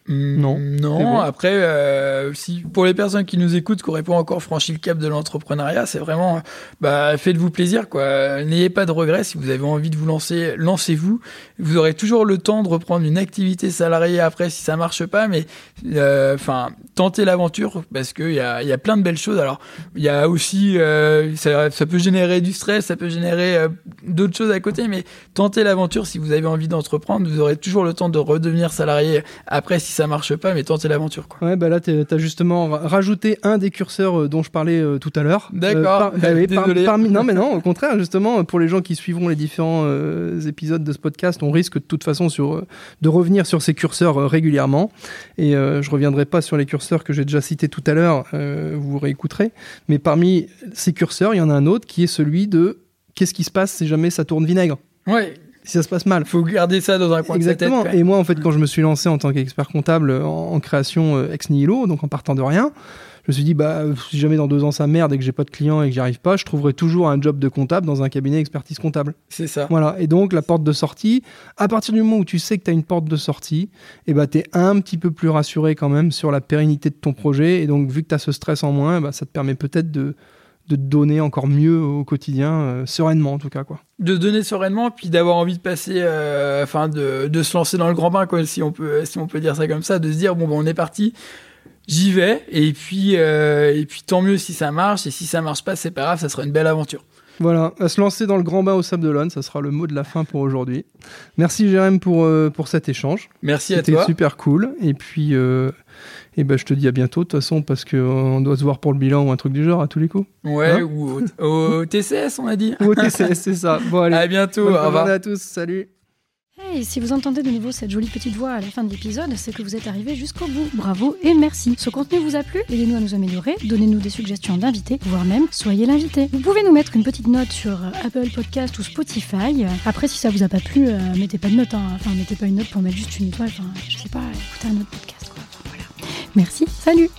S6: non. Non, après, euh, si pour les personnes qui nous écoutent, qui n'auraient pas encore franchi le cap de l'entrepreneuriat, c'est vraiment, bah, faites-vous plaisir, quoi. N'ayez pas de regrets. Si vous avez envie de vous lancer, lancez-vous. Vous aurez toujours le temps de reprendre une activité salariée après si ça marche pas, mais, euh, enfin, tentez l'aventure parce qu'il y a, y a plein de belles choses. Alors, il y a aussi, euh, ça, ça, peut générer du stress, ça peut générer d'autres choses à côté, mais tentez l'aventure si vous avez envie d'entreprendre. Vous aurez toujours le temps de redevenir salarié après si ça marche pas, mais tentez l'aventure. Quoi.
S2: Ouais, bah là, tu as justement rajouté un des curseurs euh, dont je parlais euh, tout à l'heure.
S6: Euh, D'accord.
S2: Bah non, mais non, au contraire, justement, pour les gens qui suivront les différents épisodes de ce podcast, on risque de toute façon sur, de revenir sur ces curseurs régulièrement. Et je reviendrai pas sur les curseurs que j'ai déjà cités tout à l'heure, vous réécouterez. Mais parmi ces curseurs, il y en a un autre qui est celui de qu'est-ce qui se passe si jamais ça tourne vinaigre?
S6: Ouais,
S2: si ça se passe mal.
S6: Faut garder ça dans un coin
S2: Exactement.
S6: de sa tête.
S2: Et moi, en fait, quand je me suis lancé en tant qu'expert comptable en, création euh, ex nihilo, donc en partant de rien, je me suis dit, bah, si jamais dans deux ans ça merde et que j'ai pas de clients et que j'y arrive pas, je trouverai toujours un job de comptable dans un cabinet expertise comptable.
S6: C'est ça.
S2: Voilà. Et donc, la porte de sortie, à partir du moment où tu sais que tu as une porte de sortie, et eh bah, tu es un petit peu plus rassuré quand même sur la pérennité de ton projet. Et donc, vu que tu as ce stress en moins, bah, ça te permet peut-être de, de donner encore mieux au quotidien, euh, sereinement en tout cas. quoi.
S6: De donner sereinement, puis d'avoir envie de passer, euh, enfin de, de, se lancer dans le grand bain, quoi, si, on peut, si on peut dire ça comme ça, de se dire, bon, bon on est parti, j'y vais, et puis, euh, et puis tant mieux si ça marche, et si ça marche pas, c'est pas grave, ça sera une belle aventure.
S2: Voilà, à se lancer dans le grand bain au Sable d'Olonne, ça sera le mot de la fin pour aujourd'hui. Merci Jérém pour, pour cet échange.
S6: Merci à
S2: toi. C'était super cool. Et puis, et ben, je te dis à bientôt, de toute façon, parce qu'on doit se voir pour le bilan ou un truc du genre à tous les coups.
S6: Ouais, hein ou au, TCS, on a dit.
S2: Ou au TCS, c'est ça. Bon, allez.
S6: À bientôt. Bonne
S2: au revoir. à tous. Salut.
S5: Hey, si vous entendez de nouveau cette jolie petite voix à la fin de l'épisode, c'est que vous êtes arrivé jusqu'au bout. Bravo et merci. Ce contenu vous a plu? Aidez-nous à nous améliorer, donnez-nous des suggestions d'invités, voire même soyez l'invité. Vous pouvez nous mettre une petite note sur Apple Podcast ou Spotify. Après, si ça vous a pas plu, euh, mettez pas de note. Hein. Enfin, mettez pas une note pour mettre juste une étoile. Enfin, je sais pas, écoutez un autre podcast. Merci, salut